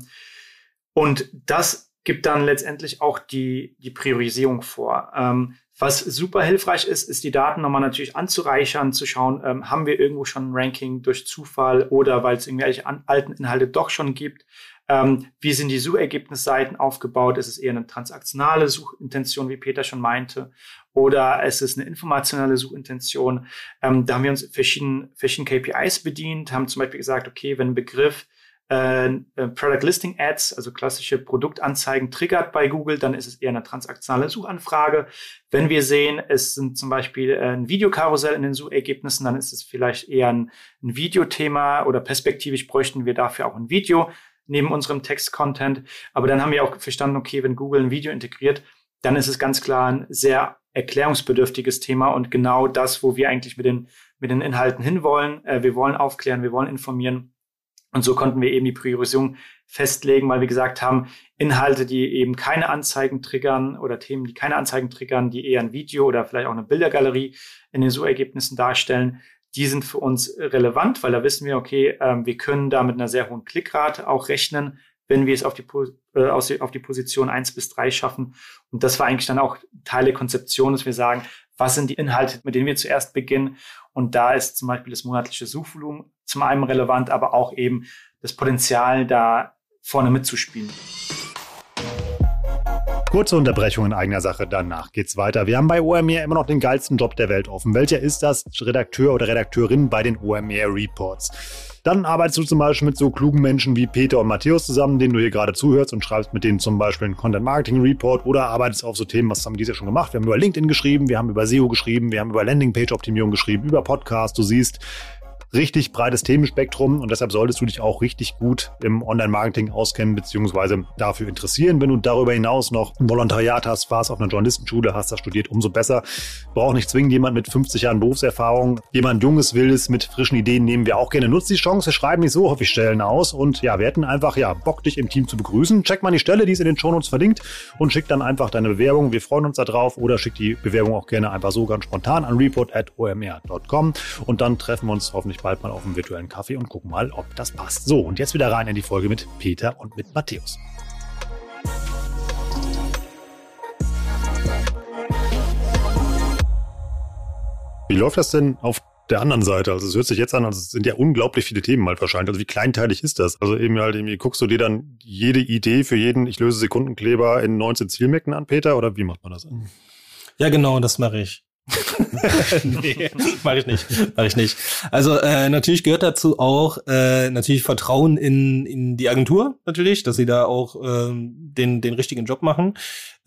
Speaker 2: und das gibt dann letztendlich auch die, die Priorisierung vor. Ähm, was super hilfreich ist, ist die Daten nochmal natürlich anzureichern, zu schauen, ähm, haben wir irgendwo schon ein Ranking durch Zufall oder weil es irgendwelche an, alten Inhalte doch schon gibt. Ähm, wie sind die Suchergebnisseiten aufgebaut? Ist es eher eine transaktionale Suchintention, wie Peter schon meinte? Oder ist es eine informationelle Suchintention? Ähm, da haben wir uns verschiedene, verschiedene KPIs bedient, haben zum Beispiel gesagt, okay, wenn ein Begriff äh, äh, Product Listing Ads, also klassische Produktanzeigen triggert bei Google, dann ist es eher eine transaktionale Suchanfrage. Wenn wir sehen, es sind zum Beispiel äh, ein Videokarussell in den Suchergebnissen, dann ist es vielleicht eher ein, ein Videothema oder perspektivisch bräuchten wir dafür auch ein Video neben unserem Text-Content. Aber dann haben wir auch verstanden, okay, wenn Google ein Video integriert, dann ist es ganz klar ein sehr erklärungsbedürftiges Thema und genau das, wo wir eigentlich mit den, mit den Inhalten hinwollen. Äh, wir wollen aufklären, wir wollen informieren und so konnten wir eben die Priorisierung festlegen, weil wir gesagt haben, Inhalte, die eben keine Anzeigen triggern oder Themen, die keine Anzeigen triggern, die eher ein Video oder vielleicht auch eine Bildergalerie in den Suchergebnissen darstellen, die sind für uns relevant, weil da wissen wir, okay, ähm, wir können da mit einer sehr hohen Klickrate auch rechnen, wenn wir es auf die, äh, auf die Position eins bis drei schaffen. Und das war eigentlich dann auch Teil der Konzeption, dass wir sagen, was sind die Inhalte, mit denen wir zuerst beginnen. Und da ist zum Beispiel das monatliche Suchvolumen zum einen relevant, aber auch eben das Potenzial, da vorne mitzuspielen.
Speaker 1: Kurze Unterbrechung in eigener Sache, danach geht's weiter. Wir haben bei OMR immer noch den geilsten Job der Welt offen. Welcher ist das? Redakteur oder Redakteurin bei den OMR Reports. Dann arbeitest du zum Beispiel mit so klugen Menschen wie Peter und Matthäus zusammen, denen du hier gerade zuhörst und schreibst mit denen zum Beispiel einen Content Marketing Report oder arbeitest auf so Themen, was haben die ja schon gemacht. Wir haben über LinkedIn geschrieben, wir haben über SEO geschrieben, wir haben über Landingpage Optimierung geschrieben, über Podcast. Du siehst, richtig breites Themenspektrum und deshalb solltest du dich auch richtig gut im Online-Marketing auskennen bzw. dafür interessieren. Wenn du darüber hinaus noch ein Volontariat hast, warst auf einer Journalistenschule, hast das studiert, umso besser. Braucht nicht zwingend jemand mit 50 Jahren Berufserfahrung. Jemand Junges, Wildes mit frischen Ideen nehmen wir auch gerne. Nutzt die Chance, wir schreiben nicht so häufig Stellen aus und ja, wir hätten einfach ja Bock, dich im Team zu begrüßen. Check mal die Stelle, die ist in den Shownotes verlinkt und schick dann einfach deine Bewerbung. Wir freuen uns darauf oder schick die Bewerbung auch gerne einfach so ganz spontan an report.omr.com und dann treffen wir uns hoffentlich bald mal auf dem virtuellen Kaffee und gucken mal, ob das passt. So, und jetzt wieder rein in die Folge mit Peter und mit Matthäus. Wie läuft das denn auf der anderen Seite? Also es hört sich jetzt an, also es sind ja unglaublich viele Themen halt wahrscheinlich. Also wie kleinteilig ist das? Also eben halt irgendwie guckst du dir dann jede Idee für jeden, ich löse Sekundenkleber in 19 Zielmecken an, Peter, oder wie macht man das?
Speaker 3: Ja, genau, das mache ich. nee, mach ich nicht. Mach ich nicht. Also äh, natürlich gehört dazu auch äh, natürlich Vertrauen in, in die Agentur, natürlich, dass sie da auch ähm, den, den richtigen Job machen.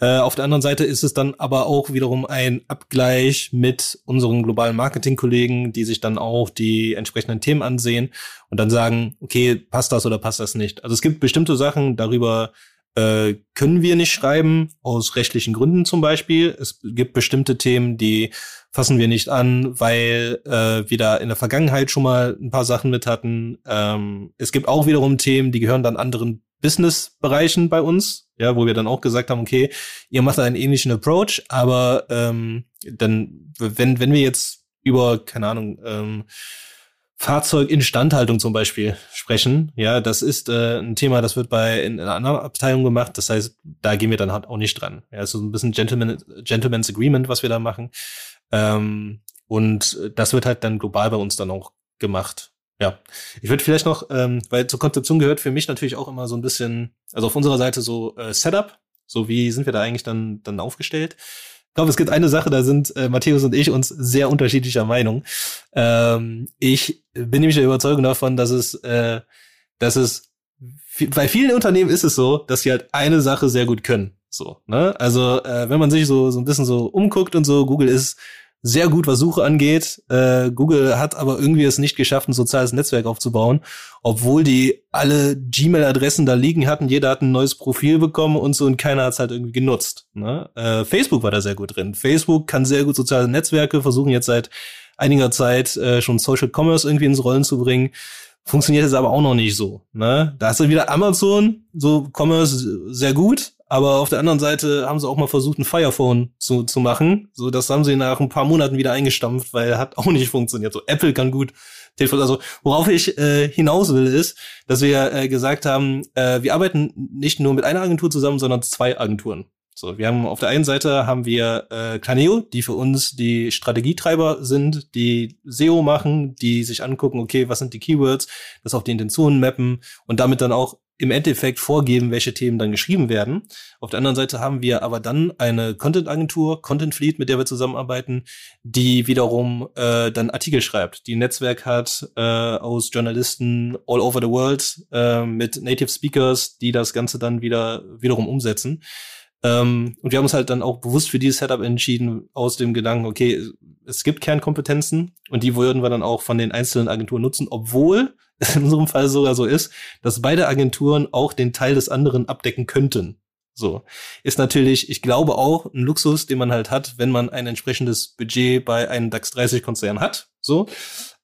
Speaker 3: Äh, auf der anderen Seite ist es dann aber auch wiederum ein Abgleich mit unseren globalen Marketingkollegen, die sich dann auch die entsprechenden Themen ansehen und dann sagen, okay, passt das oder passt das nicht. Also es gibt bestimmte Sachen, darüber äh, können wir nicht schreiben, aus rechtlichen Gründen zum Beispiel. Es gibt bestimmte Themen, die fassen wir nicht an, weil äh, wir da in der Vergangenheit schon mal ein paar Sachen mit hatten. Ähm, es gibt auch wiederum Themen, die gehören dann anderen Business-Bereichen bei uns, ja, wo wir dann auch gesagt haben, okay, ihr macht einen ähnlichen Approach, aber ähm, dann, wenn, wenn wir jetzt über, keine Ahnung, ähm, Fahrzeuginstandhaltung zum Beispiel sprechen. Ja, das ist äh, ein Thema, das wird bei in, in einer anderen Abteilung gemacht. Das heißt, da gehen wir dann halt auch nicht dran. Ja, ist so ein bisschen Gentleman, Gentleman's Agreement, was wir da machen. Ähm, und das wird halt dann global bei uns dann auch gemacht. Ja, ich würde vielleicht noch, ähm, weil zur Konzeption gehört für mich natürlich auch immer so ein bisschen, also auf unserer Seite so äh, Setup, so wie sind wir da eigentlich dann dann aufgestellt. Ich glaube, es gibt eine Sache, da sind äh, Matthäus und ich uns sehr unterschiedlicher Meinung. Ähm, ich bin nämlich der Überzeugung davon, dass es, äh, dass es bei vielen Unternehmen ist es so, dass sie halt eine Sache sehr gut können. So, ne? Also äh, wenn man sich so so ein bisschen so umguckt und so, Google ist sehr gut, was Suche angeht. Äh, Google hat aber irgendwie es nicht geschafft, ein soziales Netzwerk aufzubauen, obwohl die alle Gmail-Adressen da liegen hatten. Jeder hat ein neues Profil bekommen und so und keiner hat es halt irgendwie genutzt. Ne? Äh, Facebook war da sehr gut drin. Facebook kann sehr gut soziale Netzwerke, versuchen jetzt seit einiger Zeit äh, schon Social Commerce irgendwie ins Rollen zu bringen. Funktioniert jetzt aber auch noch nicht so. Ne? Da hast du wieder Amazon, so Commerce sehr gut, aber auf der anderen Seite haben sie auch mal versucht, ein Firephone zu, zu machen. So, das haben sie nach ein paar Monaten wieder eingestampft, weil hat auch nicht funktioniert. So, Apple kann gut Telefon. Also, worauf ich äh, hinaus will, ist, dass wir äh, gesagt haben, äh, wir arbeiten nicht nur mit einer Agentur zusammen, sondern zwei Agenturen. So, wir haben auf der einen Seite haben wir äh, Claneo, die für uns die Strategietreiber sind, die SEO machen, die sich angucken, okay, was sind die Keywords, das auf die Intentionen mappen und damit dann auch im Endeffekt vorgeben, welche Themen dann geschrieben werden. Auf der anderen Seite haben wir aber dann eine Content-Agentur, Content Fleet, mit der wir zusammenarbeiten, die wiederum äh, dann Artikel schreibt, die ein Netzwerk hat äh, aus Journalisten all over the world äh, mit Native Speakers, die das Ganze dann wieder wiederum umsetzen. Ähm, und wir haben uns halt dann auch bewusst für dieses Setup entschieden, aus dem Gedanken, okay, es gibt Kernkompetenzen und die würden wir dann auch von den einzelnen Agenturen nutzen, obwohl es in unserem Fall sogar so ist, dass beide Agenturen auch den Teil des anderen abdecken könnten. So. Ist natürlich, ich glaube auch ein Luxus, den man halt hat, wenn man ein entsprechendes Budget bei einem DAX 30 Konzern hat. So.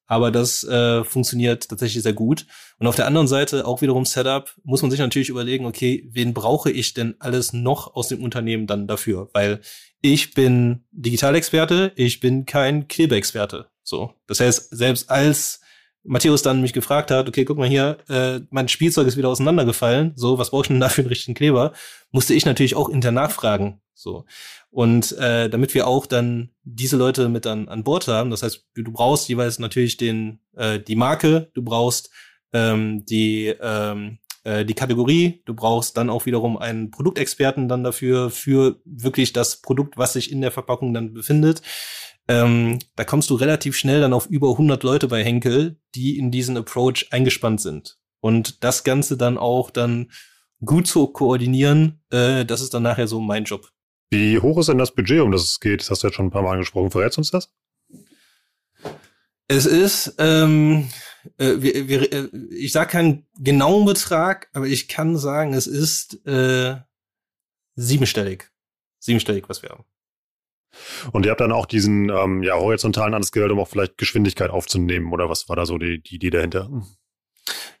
Speaker 3: Aber das äh, funktioniert tatsächlich sehr gut. Und auf der anderen Seite auch wiederum Setup muss man sich natürlich überlegen, okay, wen brauche ich denn alles noch aus dem Unternehmen dann dafür? Weil ich bin Digitalexperte, ich bin kein Klebeexperte. So. Das heißt, selbst als Matthäus dann mich gefragt hat, okay, guck mal hier, äh, mein Spielzeug ist wieder auseinandergefallen, so, was brauche ich denn da für einen richtigen Kleber? Musste ich natürlich auch intern nachfragen, so. Und äh, damit wir auch dann diese Leute mit an, an Bord haben, das heißt, du brauchst jeweils natürlich den, äh, die Marke, du brauchst ähm, die, ähm, äh, die Kategorie, du brauchst dann auch wiederum einen Produktexperten dann dafür, für wirklich das Produkt, was sich in der Verpackung dann befindet. Ähm, da kommst du relativ schnell dann auf über 100 Leute bei Henkel, die in diesen Approach eingespannt sind. Und das Ganze dann auch dann gut zu koordinieren, äh, das ist dann nachher so mein Job.
Speaker 1: Wie hoch ist denn das Budget, um das es geht? Das hast du jetzt schon ein paar Mal angesprochen. Verrätst uns das?
Speaker 3: Es ist, ähm, äh, wir, wir, äh, ich sage keinen genauen Betrag, aber ich kann sagen, es ist äh, siebenstellig. Siebenstellig, was wir haben.
Speaker 1: Und ihr habt dann auch diesen ähm, ja, horizontalen Anscale, um auch vielleicht Geschwindigkeit aufzunehmen, oder was war da so die, die Idee dahinter?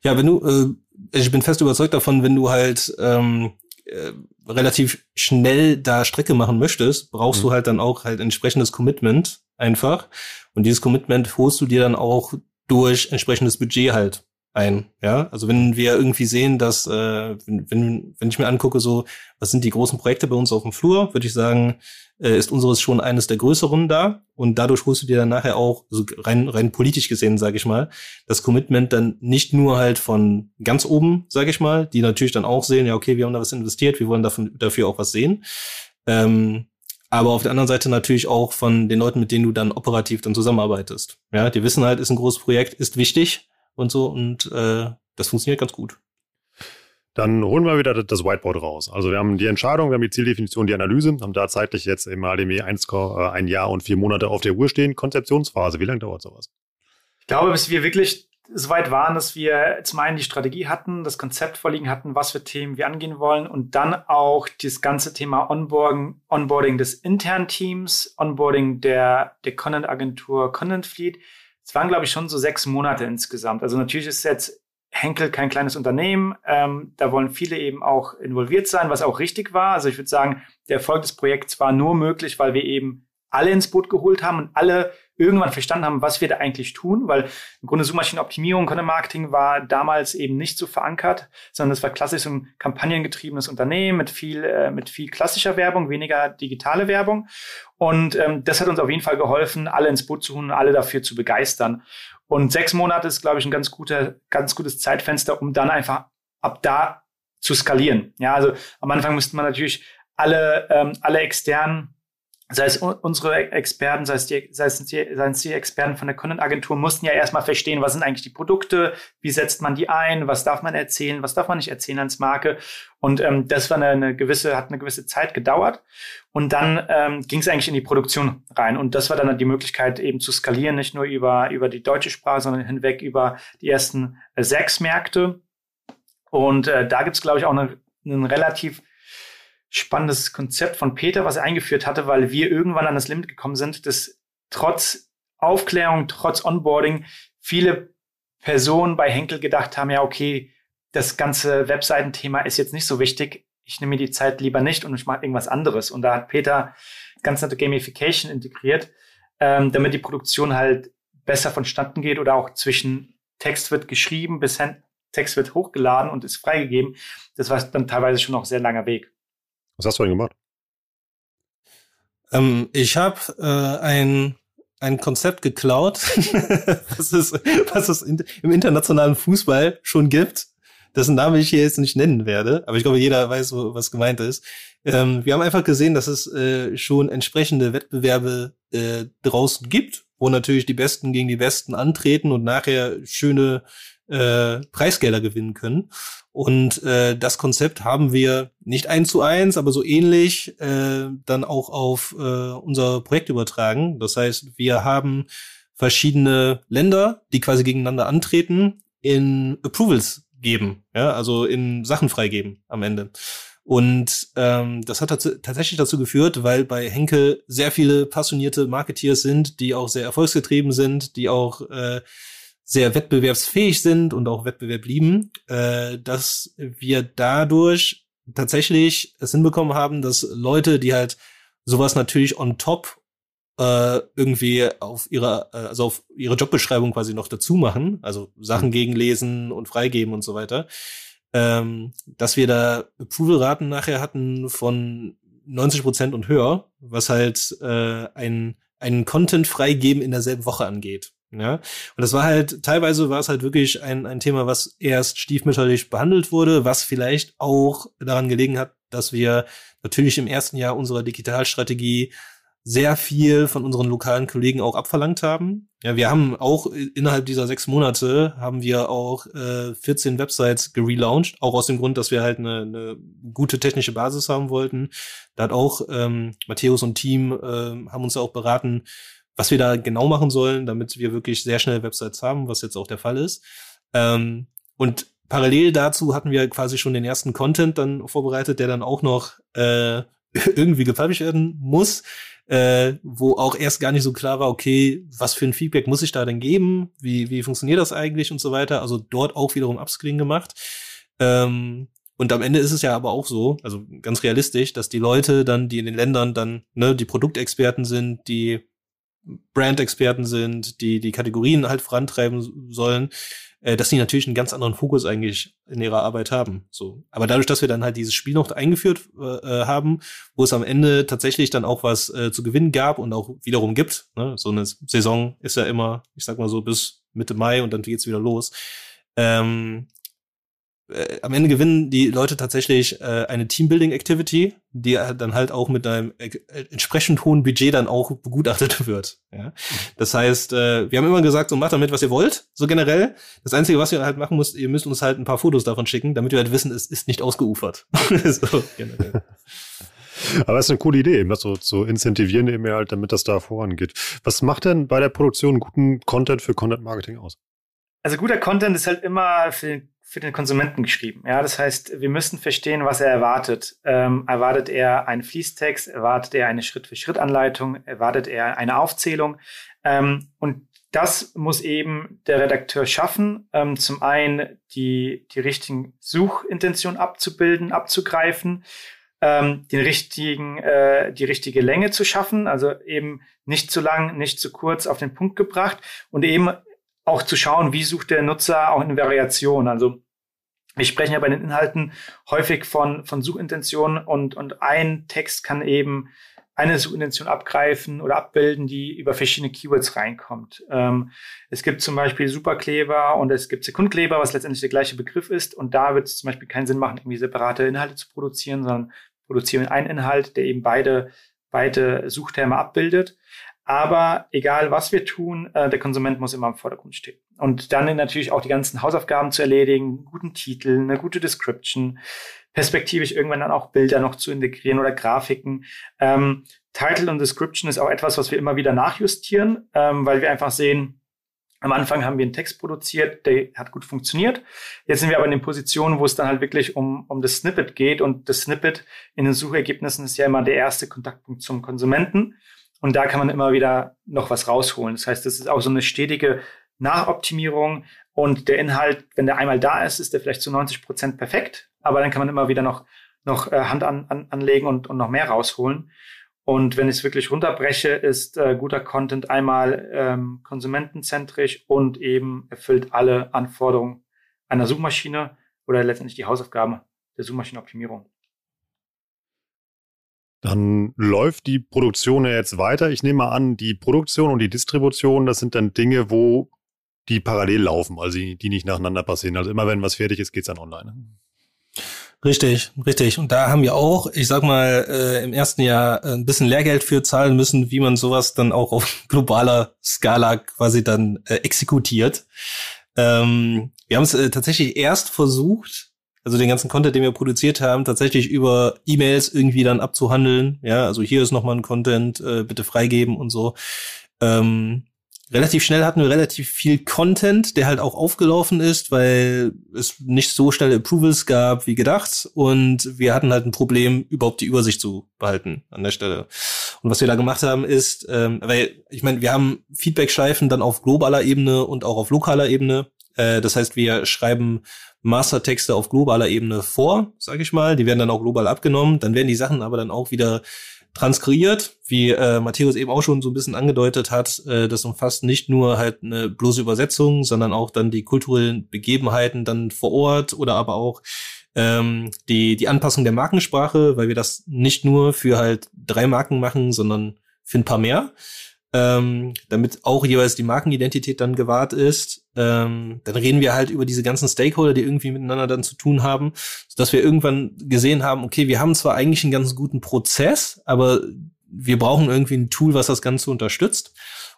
Speaker 3: Ja, wenn du, äh, ich bin fest überzeugt davon, wenn du halt ähm, äh, relativ schnell da Strecke machen möchtest, brauchst mhm. du halt dann auch halt entsprechendes Commitment einfach. Und dieses Commitment holst du dir dann auch durch entsprechendes Budget halt ein. Ja, also wenn wir irgendwie sehen, dass äh, wenn, wenn, wenn ich mir angucke, so was sind die großen Projekte bei uns auf dem Flur, würde ich sagen, äh, ist unseres schon eines der größeren da und dadurch holst du dir dann nachher auch also rein rein politisch gesehen, sage ich mal, das Commitment dann nicht nur halt von ganz oben, sage ich mal, die natürlich dann auch sehen, ja okay, wir haben da was investiert, wir wollen dafür, dafür auch was sehen. Ähm, aber auf der anderen Seite natürlich auch von den Leuten, mit denen du dann operativ dann zusammenarbeitest. Ja, die wissen halt, ist ein großes Projekt, ist wichtig und so und äh, das funktioniert ganz gut.
Speaker 1: Dann holen wir wieder das Whiteboard raus. Also wir haben die Entscheidung, wir haben die Zieldefinition, die Analyse, haben da zeitlich jetzt im ADME 1, äh, ein Jahr und vier Monate auf der Uhr stehen. Konzeptionsphase, wie lange dauert sowas?
Speaker 2: Ich glaube, bis wir wirklich so weit waren, dass wir zum einen die Strategie hatten, das Konzept vorliegen hatten, was für Themen wir angehen wollen und dann auch das ganze Thema Onboarding, Onboarding des internen Teams, Onboarding der, der Content-Agentur Content Fleet. Es waren, glaube ich, schon so sechs Monate insgesamt. Also natürlich ist jetzt Henkel kein kleines Unternehmen. Ähm, da wollen viele eben auch involviert sein, was auch richtig war. Also ich würde sagen, der Erfolg des Projekts war nur möglich, weil wir eben alle ins Boot geholt haben und alle irgendwann verstanden haben, was wir da eigentlich tun, weil im Grunde Suchmaschinenoptimierung, Content Marketing war damals eben nicht so verankert, sondern es war klassisch ein kampagnengetriebenes Unternehmen mit viel, äh, mit viel klassischer Werbung, weniger digitale Werbung. Und ähm, das hat uns auf jeden Fall geholfen, alle ins Boot zu holen, alle dafür zu begeistern. Und sechs Monate ist, glaube ich, ein ganz guter, ganz gutes Zeitfenster, um dann einfach ab da zu skalieren. Ja, also am Anfang müsste man natürlich alle, ähm, alle externen sei es unsere Experten, sei es die, sei es die, sei es die Experten von der Content-Agentur, mussten ja erstmal verstehen, was sind eigentlich die Produkte, wie setzt man die ein, was darf man erzählen, was darf man nicht erzählen als Marke. Und ähm, das war eine, eine gewisse, hat eine gewisse Zeit gedauert. Und dann ähm, ging es eigentlich in die Produktion rein. Und das war dann die Möglichkeit, eben zu skalieren, nicht nur über, über die deutsche Sprache, sondern hinweg über die ersten äh, sechs Märkte. Und äh, da gibt's glaube ich, auch eine, einen relativ spannendes Konzept von Peter, was er eingeführt hatte, weil wir irgendwann an das Limit gekommen sind, dass trotz Aufklärung, trotz Onboarding viele Personen bei Henkel gedacht haben, ja, okay, das ganze Webseitenthema ist jetzt nicht so wichtig. Ich nehme mir die Zeit lieber nicht und ich mache irgendwas anderes. Und da hat Peter ganz nette Gamification integriert, ähm, damit die Produktion halt besser vonstatten geht oder auch zwischen Text wird geschrieben bis Text wird hochgeladen und ist freigegeben. Das war dann teilweise schon noch sehr langer Weg.
Speaker 1: Was hast du denn gemacht?
Speaker 3: Ähm, ich habe äh, ein ein Konzept geklaut, was es, was es in, im internationalen Fußball schon gibt. dessen Name ich hier jetzt nicht nennen werde, aber ich glaube, jeder weiß, was gemeint ist. Ähm, wir haben einfach gesehen, dass es äh, schon entsprechende Wettbewerbe äh, draußen gibt, wo natürlich die Besten gegen die Besten antreten und nachher schöne äh, Preisgelder gewinnen können. Und äh, das Konzept haben wir nicht eins zu eins, aber so ähnlich äh, dann auch auf äh, unser Projekt übertragen. Das heißt, wir haben verschiedene Länder, die quasi gegeneinander antreten, in Approvals geben, ja, also in Sachen freigeben am Ende. Und ähm, das hat dazu, tatsächlich dazu geführt, weil bei Henkel sehr viele passionierte Marketeers sind, die auch sehr erfolgsgetrieben sind, die auch äh, sehr wettbewerbsfähig sind und auch Wettbewerb lieben, äh, dass wir dadurch tatsächlich es hinbekommen haben, dass Leute, die halt sowas natürlich on top äh, irgendwie auf ihrer, äh, also auf ihre Jobbeschreibung quasi noch dazu machen, also Sachen mhm. gegenlesen und freigeben und so weiter, ähm, dass wir da Approval-Raten nachher hatten von 90 Prozent und höher, was halt äh, ein, einen Content freigeben in derselben Woche angeht. Ja, und das war halt, teilweise war es halt wirklich ein, ein Thema, was erst stiefmütterlich behandelt wurde, was vielleicht auch daran gelegen hat, dass wir natürlich im ersten Jahr unserer Digitalstrategie sehr viel von unseren lokalen Kollegen auch abverlangt haben. Ja, wir haben auch innerhalb dieser sechs Monate haben wir auch äh, 14 Websites gelauncht, auch aus dem Grund, dass wir halt eine, eine gute technische Basis haben wollten. Da hat auch ähm, Matthäus und Team äh, haben uns auch beraten, was wir da genau machen sollen, damit wir wirklich sehr schnell Websites haben, was jetzt auch der Fall ist. Ähm, und parallel dazu hatten wir quasi schon den ersten Content dann vorbereitet, der dann auch noch äh, irgendwie gepublished werden muss, äh, wo auch erst gar nicht so klar war, okay, was für ein Feedback muss ich da denn geben? Wie, wie funktioniert das eigentlich und so weiter? Also dort auch wiederum Upskilling gemacht. Ähm, und am Ende ist es ja aber auch so, also ganz realistisch, dass die Leute dann, die in den Ländern dann, ne, die Produktexperten sind, die Brand-Experten sind, die die Kategorien halt vorantreiben sollen, äh, dass die natürlich einen ganz anderen Fokus eigentlich in ihrer Arbeit haben. So, aber dadurch, dass wir dann halt dieses Spiel noch eingeführt äh, äh, haben, wo es am Ende tatsächlich dann auch was äh, zu gewinnen gab und auch wiederum gibt. Ne? So eine Saison ist ja immer, ich sag mal so bis Mitte Mai und dann geht's wieder los. Ähm, äh, am Ende gewinnen die Leute tatsächlich äh, eine Teambuilding-Activity, die dann halt auch mit einem äh, entsprechend hohen Budget dann auch begutachtet wird. Ja? Das heißt, äh, wir haben immer gesagt, so macht damit, was ihr wollt, so generell. Das Einzige, was ihr halt machen müsst, ihr müsst uns halt ein paar Fotos davon schicken, damit wir halt wissen, es ist nicht ausgeufert. so, generell.
Speaker 1: Aber es ist eine coole Idee, eben das so zu incentivieren, eben halt, damit das da vorangeht. Was macht denn bei der Produktion guten Content für Content Marketing aus?
Speaker 2: Also guter Content ist halt immer für den für den Konsumenten geschrieben. Ja, das heißt, wir müssen verstehen, was er erwartet. Ähm, erwartet er einen Fließtext? Erwartet er eine Schritt-für-Schritt-Anleitung? Erwartet er eine Aufzählung? Ähm, und das muss eben der Redakteur schaffen. Ähm, zum einen die, die richtigen Suchintentionen abzubilden, abzugreifen, ähm, den richtigen, äh, die richtige Länge zu schaffen, also eben nicht zu lang, nicht zu kurz auf den Punkt gebracht und eben auch zu schauen, wie sucht der Nutzer auch in Variation. Also wir sprechen ja bei den Inhalten häufig von, von Suchintentionen und, und ein Text kann eben eine Suchintention abgreifen oder abbilden, die über verschiedene Keywords reinkommt. Ähm, es gibt zum Beispiel Superkleber und es gibt Sekundkleber, was letztendlich der gleiche Begriff ist. Und da wird es zum Beispiel keinen Sinn machen, irgendwie separate Inhalte zu produzieren, sondern produzieren einen Inhalt, der eben beide, beide Suchterme abbildet. Aber egal, was wir tun, äh, der Konsument muss immer im Vordergrund stehen. Und dann natürlich auch die ganzen Hausaufgaben zu erledigen, guten Titel, eine gute Description, perspektivisch irgendwann dann auch Bilder noch zu integrieren oder Grafiken. Ähm, Title und Description ist auch etwas, was wir immer wieder nachjustieren, ähm, weil wir einfach sehen, am Anfang haben wir einen Text produziert, der hat gut funktioniert. Jetzt sind wir aber in den Positionen, wo es dann halt wirklich um, um das Snippet geht. Und das Snippet in den Suchergebnissen ist ja immer der erste Kontaktpunkt zum Konsumenten. Und da kann man immer wieder noch was rausholen. Das heißt, das ist auch so eine stetige Nachoptimierung. Und der Inhalt, wenn der einmal da ist, ist der vielleicht zu 90 Prozent perfekt. Aber dann kann man immer wieder noch, noch äh, Hand an, an, anlegen und, und noch mehr rausholen. Und wenn ich es wirklich runterbreche, ist äh, guter Content einmal ähm, konsumentenzentrisch und eben erfüllt alle Anforderungen einer Suchmaschine oder letztendlich die Hausaufgaben der Suchmaschinenoptimierung.
Speaker 1: Dann läuft die Produktion ja jetzt weiter. Ich nehme mal an, die Produktion und die Distribution, das sind dann Dinge, wo die parallel laufen, also die, die nicht nacheinander passieren. Also immer wenn was fertig ist, geht's dann online.
Speaker 3: Richtig, richtig. Und da haben wir auch, ich sag mal, äh, im ersten Jahr ein bisschen Lehrgeld für zahlen müssen, wie man sowas dann auch auf globaler Skala quasi dann äh, exekutiert. Ähm, wir haben es äh, tatsächlich erst versucht, also den ganzen Content, den wir produziert haben, tatsächlich über E-Mails irgendwie dann abzuhandeln. Ja, also hier ist nochmal ein Content, äh, bitte freigeben und so. Ähm, relativ schnell hatten wir relativ viel Content, der halt auch aufgelaufen ist, weil es nicht so schnell Approvals gab wie gedacht und wir hatten halt ein Problem, überhaupt die Übersicht zu behalten an der Stelle. Und was wir da gemacht haben ist, ähm, weil ich meine, wir haben Feedback-Schleifen dann auf globaler Ebene und auch auf lokaler Ebene. Äh, das heißt, wir schreiben Mastertexte auf globaler Ebene vor, sage ich mal. Die werden dann auch global abgenommen. Dann werden die Sachen aber dann auch wieder transkriiert, wie äh, Matthäus eben auch schon so ein bisschen angedeutet hat. Äh, das umfasst nicht nur halt eine bloße Übersetzung, sondern auch dann die kulturellen Begebenheiten dann vor Ort oder aber auch ähm, die, die Anpassung der Markensprache, weil wir das nicht nur für halt drei Marken machen, sondern für ein paar mehr ähm, damit auch jeweils die Markenidentität dann gewahrt ist. Ähm, dann reden wir halt über diese ganzen Stakeholder, die irgendwie miteinander dann zu tun haben, dass wir irgendwann gesehen haben, okay, wir haben zwar eigentlich einen ganz guten Prozess, aber wir brauchen irgendwie ein Tool, was das Ganze unterstützt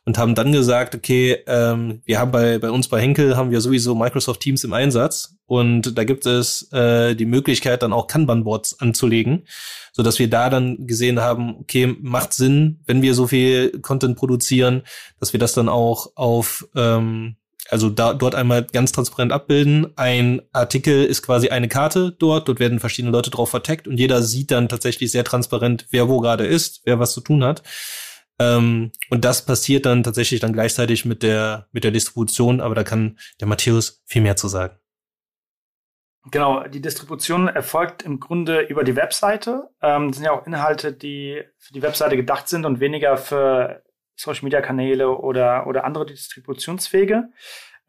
Speaker 3: und haben dann gesagt, okay, ähm, wir haben bei, bei uns bei Henkel haben wir sowieso Microsoft Teams im Einsatz und da gibt es äh, die Möglichkeit, dann auch Kanban-Boards anzulegen so dass wir da dann gesehen haben, okay, macht Sinn, wenn wir so viel Content produzieren, dass wir das dann auch auf ähm, also da, dort einmal ganz transparent abbilden. Ein Artikel ist quasi eine Karte dort. Dort werden verschiedene Leute drauf verteckt und jeder sieht dann tatsächlich sehr transparent, wer wo gerade ist, wer was zu tun hat. Ähm, und das passiert dann tatsächlich dann gleichzeitig mit der, mit der Distribution. Aber da kann der Matthäus viel mehr zu sagen.
Speaker 2: Genau, die Distribution erfolgt im Grunde über die Webseite. Ähm, das sind ja auch Inhalte, die für die Webseite gedacht sind und weniger für Social Media Kanäle oder, oder andere Distributionswege.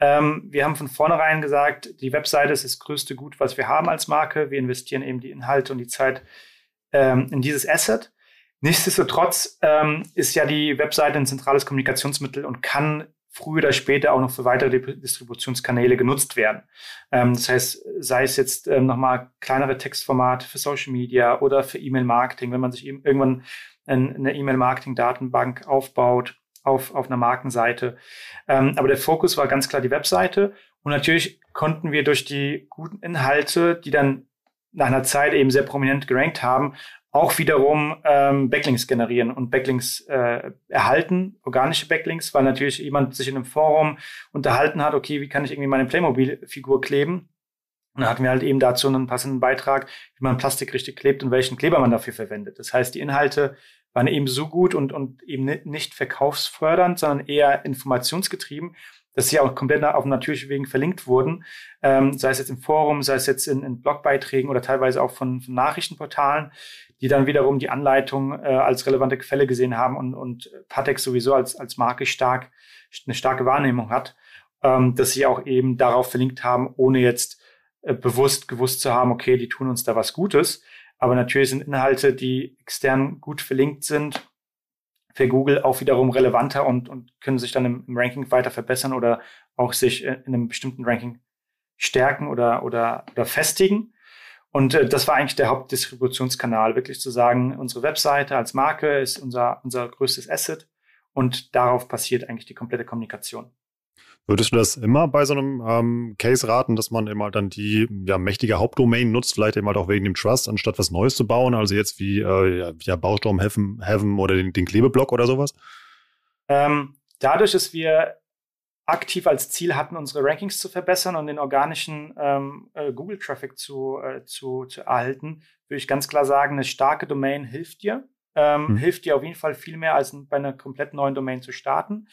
Speaker 2: Ähm, wir haben von vornherein gesagt, die Webseite ist das größte Gut, was wir haben als Marke. Wir investieren eben die Inhalte und die Zeit ähm, in dieses Asset. Nichtsdestotrotz ähm, ist ja die Webseite ein zentrales Kommunikationsmittel und kann früher oder später auch noch für weitere Distributionskanäle genutzt werden. Ähm, das heißt, sei es jetzt ähm, nochmal kleinere Textformate für Social Media oder für E-Mail-Marketing, wenn man sich eben irgendwann eine E-Mail-Marketing-Datenbank aufbaut auf, auf einer Markenseite. Ähm, aber der Fokus war ganz klar die Webseite. Und natürlich konnten wir durch die guten Inhalte, die dann nach einer Zeit eben sehr prominent gerankt haben, auch wiederum ähm, Backlinks generieren und Backlinks äh, erhalten, organische Backlinks, weil natürlich jemand sich in einem Forum unterhalten hat, okay, wie kann ich irgendwie meine Playmobil-Figur kleben? Und dann hatten wir halt eben dazu einen passenden Beitrag, wie man Plastik richtig klebt und welchen Kleber man dafür verwendet. Das heißt, die Inhalte waren eben so gut und, und eben nicht verkaufsfördernd, sondern eher informationsgetrieben, dass sie auch komplett auf natürlichen Wegen verlinkt wurden, ähm, sei es jetzt im Forum, sei es jetzt in, in Blogbeiträgen oder teilweise auch von, von Nachrichtenportalen, die dann wiederum die Anleitung äh, als relevante Quelle gesehen haben und, und Patex sowieso als, als Marke stark, eine starke Wahrnehmung hat, ähm, dass sie auch eben darauf verlinkt haben, ohne jetzt äh, bewusst gewusst zu haben, okay, die tun uns da was Gutes. Aber natürlich sind Inhalte, die extern gut verlinkt sind, für Google auch wiederum relevanter und, und können sich dann im, im Ranking weiter verbessern oder auch sich in einem bestimmten Ranking stärken oder, oder, oder festigen. Und äh, das war eigentlich der Hauptdistributionskanal, wirklich zu sagen, unsere Webseite als Marke ist unser, unser größtes Asset und darauf passiert eigentlich die komplette Kommunikation.
Speaker 1: Würdest du das immer bei so einem ähm, Case raten, dass man immer dann die ja, mächtige Hauptdomain nutzt, vielleicht eben halt auch wegen dem Trust, anstatt was Neues zu bauen? Also jetzt wie äh, ja, ja, Bausturm Heaven, Heaven oder den, den Klebeblock oder sowas?
Speaker 2: Ähm, dadurch, dass wir aktiv als Ziel hatten, unsere Rankings zu verbessern und den organischen ähm, äh, Google-Traffic zu, äh, zu, zu erhalten, würde ich ganz klar sagen, eine starke Domain hilft dir. Ähm, mhm. Hilft dir auf jeden Fall viel mehr, als bei einer komplett neuen Domain zu starten.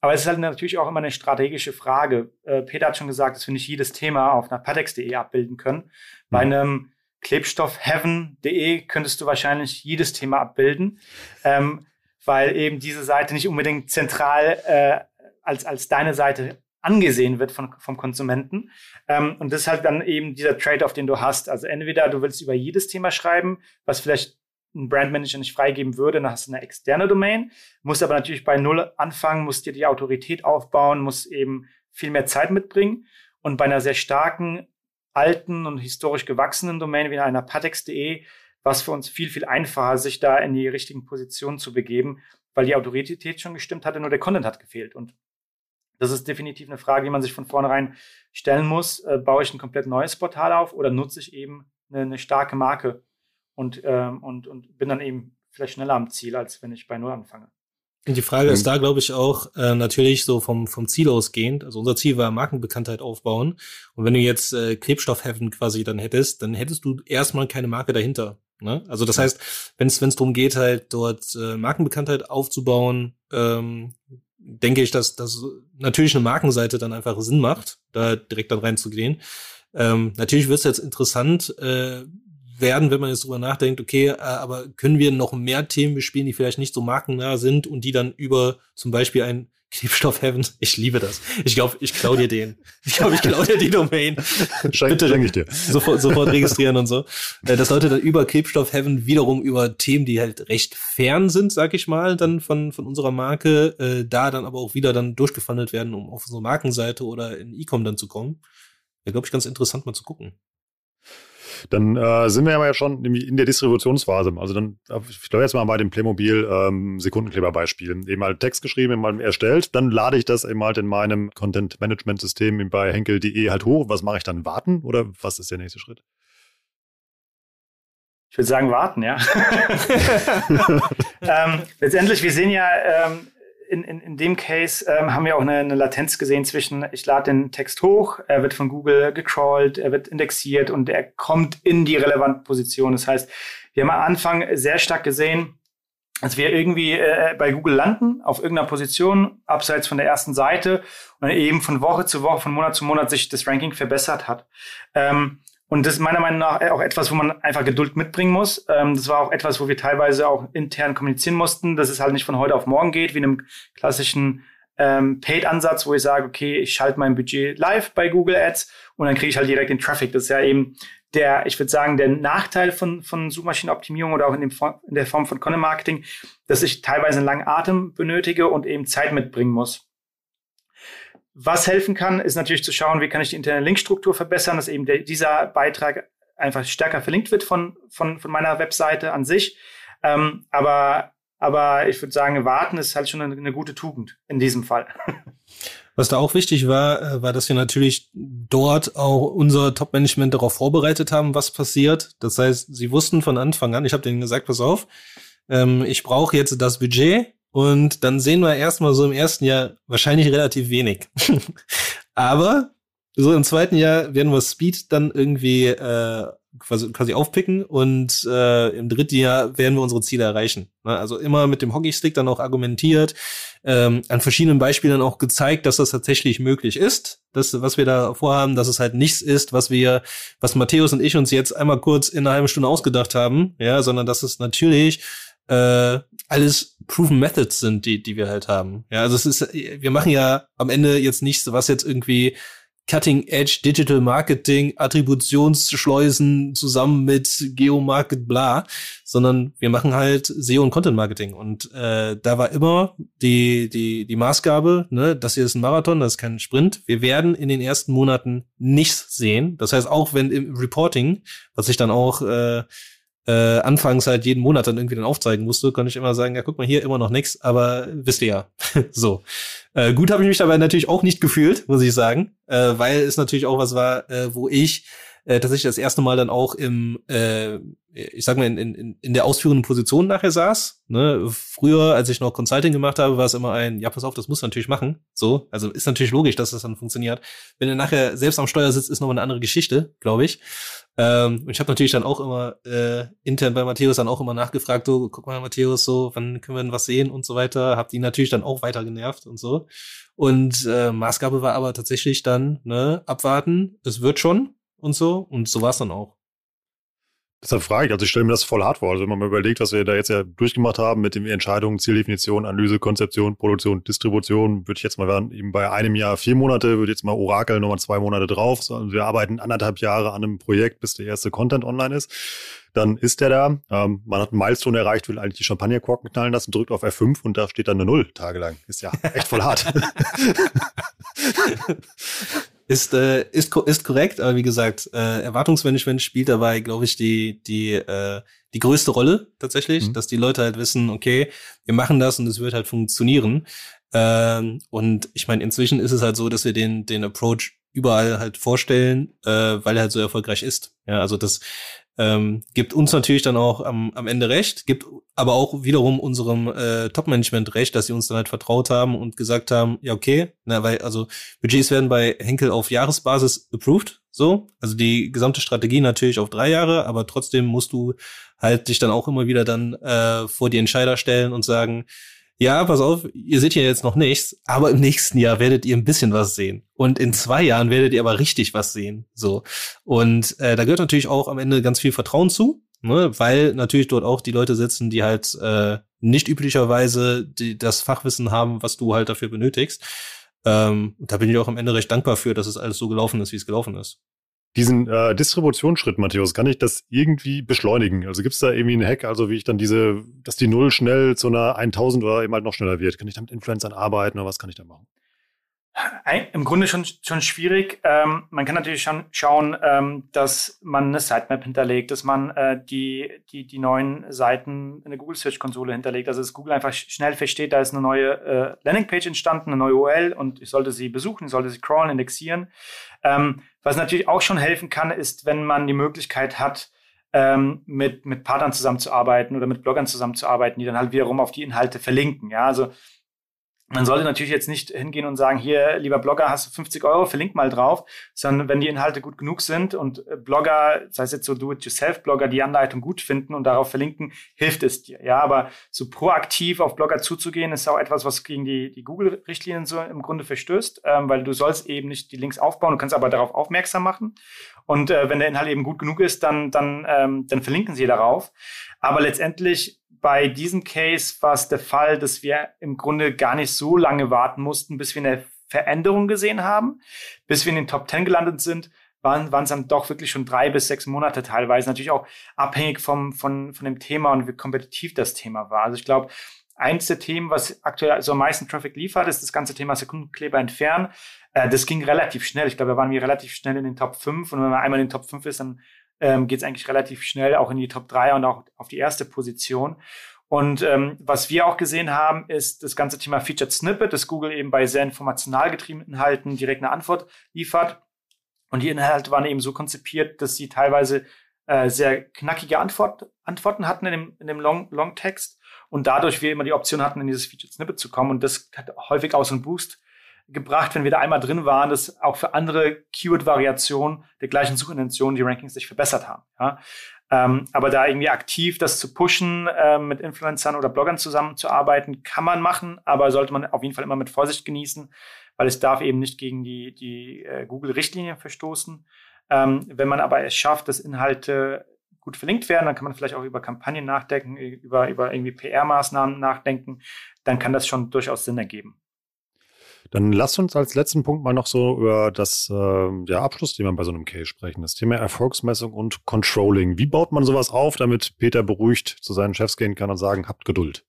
Speaker 2: Aber es ist halt natürlich auch immer eine strategische Frage. Äh, Peter hat schon gesagt, dass wir nicht jedes Thema auf einer patex.de abbilden können. Bei einem Klebstoff heaven.de könntest du wahrscheinlich jedes Thema abbilden, ähm, weil eben diese Seite nicht unbedingt zentral äh, als, als deine Seite angesehen wird von, vom Konsumenten. Ähm, und das ist halt dann eben dieser Trade-off, den du hast. Also entweder du willst über jedes Thema schreiben, was vielleicht ein Brandmanager nicht freigeben würde, dann hast du eine externe Domain, musst aber natürlich bei Null anfangen, musst dir die Autorität aufbauen, musst eben viel mehr Zeit mitbringen. Und bei einer sehr starken, alten und historisch gewachsenen Domain wie einer patex.de war es für uns viel, viel einfacher, sich da in die richtigen Positionen zu begeben, weil die Autorität schon gestimmt hatte, nur der Content hat gefehlt. Und das ist definitiv eine Frage, die man sich von vornherein stellen muss. Äh, baue ich ein komplett neues Portal auf oder nutze ich eben eine, eine starke Marke und, ähm, und, und bin dann eben vielleicht schneller am Ziel, als wenn ich bei Null anfange.
Speaker 3: Und die Frage ist mhm. da, glaube ich, auch äh, natürlich so vom, vom Ziel ausgehend. Also unser Ziel war Markenbekanntheit aufbauen. Und wenn du jetzt äh, Klebstoffheaven quasi dann hättest, dann hättest du erstmal keine Marke dahinter. Ne? Also das heißt, wenn es darum geht, halt dort äh, Markenbekanntheit aufzubauen, ähm, denke ich, dass dass natürlich eine Markenseite dann einfach Sinn macht, da direkt dann reinzugehen. Ähm, natürlich wird es jetzt interessant äh, werden, wenn man jetzt drüber nachdenkt, okay, äh, aber können wir noch mehr Themen bespielen, die vielleicht nicht so markennah sind und die dann über zum Beispiel ein Klebstoff Heaven. Ich liebe das. Ich glaube, ich klau dir den. Ich glaube, ich klau dir die Domain.
Speaker 1: Schenk, Bitte schenk ich dir.
Speaker 3: Sofort, sofort registrieren und so. Äh, dass Leute dann über Klebstoff Heaven wiederum über Themen, die halt recht fern sind, sag ich mal, dann von, von unserer Marke, äh, da dann aber auch wieder dann durchgefunnelt werden, um auf unsere Markenseite oder in E-Com dann zu kommen. Wäre, glaube ich, ganz interessant mal zu gucken.
Speaker 1: Dann äh, sind wir ja schon in der Distributionsphase. Also dann, ich glaube jetzt mal bei dem Playmobil ähm, Sekundenkleber-Beispiel. Eben halt Text geschrieben, eben mal erstellt, dann lade ich das eben halt in meinem Content-Management-System bei henkel.de halt hoch. Was mache ich dann? Warten oder was ist der nächste Schritt?
Speaker 2: Ich würde sagen, warten, ja. ähm, letztendlich, wir sehen ja, ähm, in, in, in dem Case ähm, haben wir auch eine, eine Latenz gesehen zwischen, ich lade den Text hoch, er wird von Google gecrawlt, er wird indexiert und er kommt in die relevante Position. Das heißt, wir haben am Anfang sehr stark gesehen, dass wir irgendwie äh, bei Google landen, auf irgendeiner Position, abseits von der ersten Seite und eben von Woche zu Woche, von Monat zu Monat sich das Ranking verbessert hat. Ähm, und das ist meiner Meinung nach auch etwas, wo man einfach Geduld mitbringen muss. Ähm, das war auch etwas, wo wir teilweise auch intern kommunizieren mussten, dass es halt nicht von heute auf morgen geht, wie in einem klassischen ähm, Paid-Ansatz, wo ich sage, okay, ich schalte mein Budget live bei Google Ads und dann kriege ich halt direkt den Traffic. Das ist ja eben der, ich würde sagen, der Nachteil von, von Suchmaschinenoptimierung oder auch in, dem, in der Form von Content Marketing, dass ich teilweise einen langen Atem benötige und eben Zeit mitbringen muss. Was helfen kann, ist natürlich zu schauen, wie kann ich die interne Linkstruktur verbessern, dass eben der, dieser Beitrag einfach stärker verlinkt wird von, von, von meiner Webseite an sich. Ähm, aber, aber ich würde sagen, warten ist halt schon eine, eine gute Tugend in diesem Fall.
Speaker 3: Was da auch wichtig war, äh, war, dass wir natürlich dort auch unser Top-Management darauf vorbereitet haben, was passiert. Das heißt, sie wussten von Anfang an, ich habe denen gesagt, pass auf, ähm, ich brauche jetzt das Budget und dann sehen wir erstmal so im ersten Jahr wahrscheinlich relativ wenig. Aber so im zweiten Jahr werden wir Speed dann irgendwie äh, quasi, quasi aufpicken und äh, im dritten Jahr werden wir unsere Ziele erreichen. Ne? Also immer mit dem Hockeystick dann auch argumentiert, ähm, an verschiedenen Beispielen auch gezeigt, dass das tatsächlich möglich ist. Das, was wir da vorhaben, dass es halt nichts ist, was wir, was Matthäus und ich uns jetzt einmal kurz in einer halben Stunde ausgedacht haben, ja, sondern dass es natürlich äh, alles proven Methods sind, die, die wir halt haben. Ja, also es ist, wir machen ja am Ende jetzt nichts, was jetzt irgendwie Cutting Edge Digital Marketing, Attributionsschleusen zusammen mit Geomarket bla, sondern wir machen halt SEO und Content Marketing und äh, da war immer die die die Maßgabe, ne, das hier ist ein Marathon, das ist kein Sprint. Wir werden in den ersten Monaten nichts sehen. Das heißt auch wenn im Reporting, was ich dann auch äh, äh, anfangs halt jeden Monat dann irgendwie dann aufzeigen musste, konnte ich immer sagen, ja, guck mal hier, immer noch nix, aber wisst ihr ja. so. Äh, gut habe ich mich dabei natürlich auch nicht gefühlt, muss ich sagen, äh, weil es natürlich auch was war, äh, wo ich äh, tatsächlich das erste Mal dann auch im, äh, ich sag mal, in, in, in der ausführenden Position nachher saß. Ne? Früher, als ich noch Consulting gemacht habe, war es immer ein, ja, pass auf, das muss natürlich machen. So, also ist natürlich logisch, dass das dann funktioniert. Wenn er nachher selbst am Steuer sitzt, ist noch eine andere Geschichte, glaube ich. Ähm, ich habe natürlich dann auch immer äh, intern bei Matthäus dann auch immer nachgefragt, so, guck mal, Matthäus, so, wann können wir denn was sehen und so weiter. Hab die natürlich dann auch weiter genervt und so. Und äh, Maßgabe war aber tatsächlich dann, ne, abwarten, es wird schon und so. Und so war es dann auch.
Speaker 1: Deshalb frage ich, also ich stelle mir das voll hart vor. Also wenn man mal überlegt, was wir da jetzt ja durchgemacht haben mit den Entscheidungen, Zieldefinition, Analyse, Konzeption, Produktion, Distribution, würde ich jetzt mal eben bei einem Jahr vier Monate, würde jetzt mal Orakel nochmal zwei Monate drauf. Also wir arbeiten anderthalb Jahre an einem Projekt, bis der erste Content online ist. Dann ist der da. Ähm, man hat einen Milestone erreicht, will eigentlich die Champagnerkorken knallen lassen, drückt auf F5 und da steht dann eine Null tagelang. Ist ja echt voll hart.
Speaker 3: ist, äh, ist, ist korrekt, aber wie gesagt, äh, Erwartungsmanagement spielt dabei, glaube ich, die, die, äh, die größte Rolle tatsächlich, mhm. dass die Leute halt wissen, okay, wir machen das und es wird halt funktionieren. Ähm, und ich meine, inzwischen ist es halt so, dass wir den, den Approach überall halt vorstellen, äh, weil er halt so erfolgreich ist. Ja, also das ähm, gibt uns natürlich dann auch am, am Ende recht, gibt aber auch wiederum unserem äh, Top-Management recht, dass sie uns dann halt vertraut haben und gesagt haben, ja, okay, na, weil, also Budgets werden bei Henkel auf Jahresbasis approved, so, also die gesamte Strategie natürlich auf drei Jahre, aber trotzdem musst du halt dich dann auch immer wieder dann äh, vor die Entscheider stellen und sagen, ja, pass auf, ihr seht hier jetzt noch nichts, aber im nächsten Jahr werdet ihr ein bisschen was sehen. Und in zwei Jahren werdet ihr aber richtig was sehen. So. Und äh, da gehört natürlich auch am Ende ganz viel Vertrauen zu, ne? weil natürlich dort auch die Leute sitzen, die halt äh, nicht üblicherweise die, das Fachwissen haben, was du halt dafür benötigst. Ähm, da bin ich auch am Ende recht dankbar für, dass es alles so gelaufen ist, wie es gelaufen ist.
Speaker 1: Diesen äh, Distributionsschritt, Matthäus, kann ich das irgendwie beschleunigen? Also gibt es da irgendwie einen Hack, also wie ich dann diese, dass die Null schnell zu einer 1000 oder eben halt noch schneller wird? Kann ich da mit Influencern arbeiten oder was kann ich da machen?
Speaker 2: Im Grunde schon, schon schwierig. Ähm, man kann natürlich schon schauen, ähm, dass man eine Sitemap hinterlegt, dass man äh, die, die, die neuen Seiten in der Google Search Konsole hinterlegt. Also dass Google einfach schnell versteht, da ist eine neue äh, Landingpage entstanden, eine neue URL und ich sollte sie besuchen, ich sollte sie crawlen, indexieren. Ähm, was natürlich auch schon helfen kann, ist, wenn man die Möglichkeit hat, ähm, mit, mit Partnern zusammenzuarbeiten oder mit Bloggern zusammenzuarbeiten, die dann halt wiederum auf die Inhalte verlinken. Ja, also man sollte natürlich jetzt nicht hingehen und sagen, hier, lieber Blogger, hast du 50 Euro, verlink mal drauf, sondern wenn die Inhalte gut genug sind und äh, Blogger, sei es jetzt so Do-it-yourself-Blogger, die Anleitung gut finden und darauf verlinken, hilft es dir. Ja, aber so proaktiv auf Blogger zuzugehen, ist auch etwas, was gegen die, die Google-Richtlinien so im Grunde verstößt, ähm, weil du sollst eben nicht die Links aufbauen, du kannst aber darauf aufmerksam machen. Und äh, wenn der Inhalt eben gut genug ist, dann, dann, ähm, dann verlinken sie darauf. Aber letztendlich bei diesem Case war es der Fall, dass wir im Grunde gar nicht so lange warten mussten, bis wir eine Veränderung gesehen haben, bis wir in den Top 10 gelandet sind, waren, waren es dann doch wirklich schon drei bis sechs Monate teilweise. Natürlich auch abhängig vom, von, von dem Thema und wie kompetitiv das Thema war. Also ich glaube, eins der Themen, was aktuell so am meisten Traffic liefert, ist das ganze Thema Sekundenkleber entfernen. Äh, das ging relativ schnell. Ich glaube, da waren wir relativ schnell in den Top 5 und wenn man einmal in den Top 5 ist, dann ähm, geht es eigentlich relativ schnell auch in die Top 3 und auch auf die erste Position. Und ähm, was wir auch gesehen haben, ist das ganze Thema Featured Snippet, dass Google eben bei sehr informational getriebenen Inhalten direkt eine Antwort liefert. Und die Inhalte waren eben so konzipiert, dass sie teilweise äh, sehr knackige Antwort, Antworten hatten in dem, in dem Long, Long Text und dadurch wir immer die Option hatten, in dieses Featured Snippet zu kommen. Und das hat häufig auch so einen Boost gebracht, wenn wir da einmal drin waren, dass auch für andere Keyword-Variationen der gleichen Suchintention die Rankings sich verbessert haben. Ja? Ähm, aber da irgendwie aktiv das zu pushen, äh, mit Influencern oder Bloggern zusammenzuarbeiten, kann man machen, aber sollte man auf jeden Fall immer mit Vorsicht genießen, weil es darf eben nicht gegen die, die äh, Google-Richtlinien verstoßen. Ähm, wenn man aber es schafft, dass Inhalte gut verlinkt werden, dann kann man vielleicht auch über Kampagnen nachdenken, über, über irgendwie PR-Maßnahmen nachdenken, dann kann das schon durchaus Sinn ergeben.
Speaker 1: Dann lass uns als letzten Punkt mal noch so über das äh, ja, Abschlussthema bei so einem Case sprechen. Das Thema Erfolgsmessung und Controlling. Wie baut man sowas auf, damit Peter beruhigt zu seinen Chefs gehen kann und sagen, habt Geduld?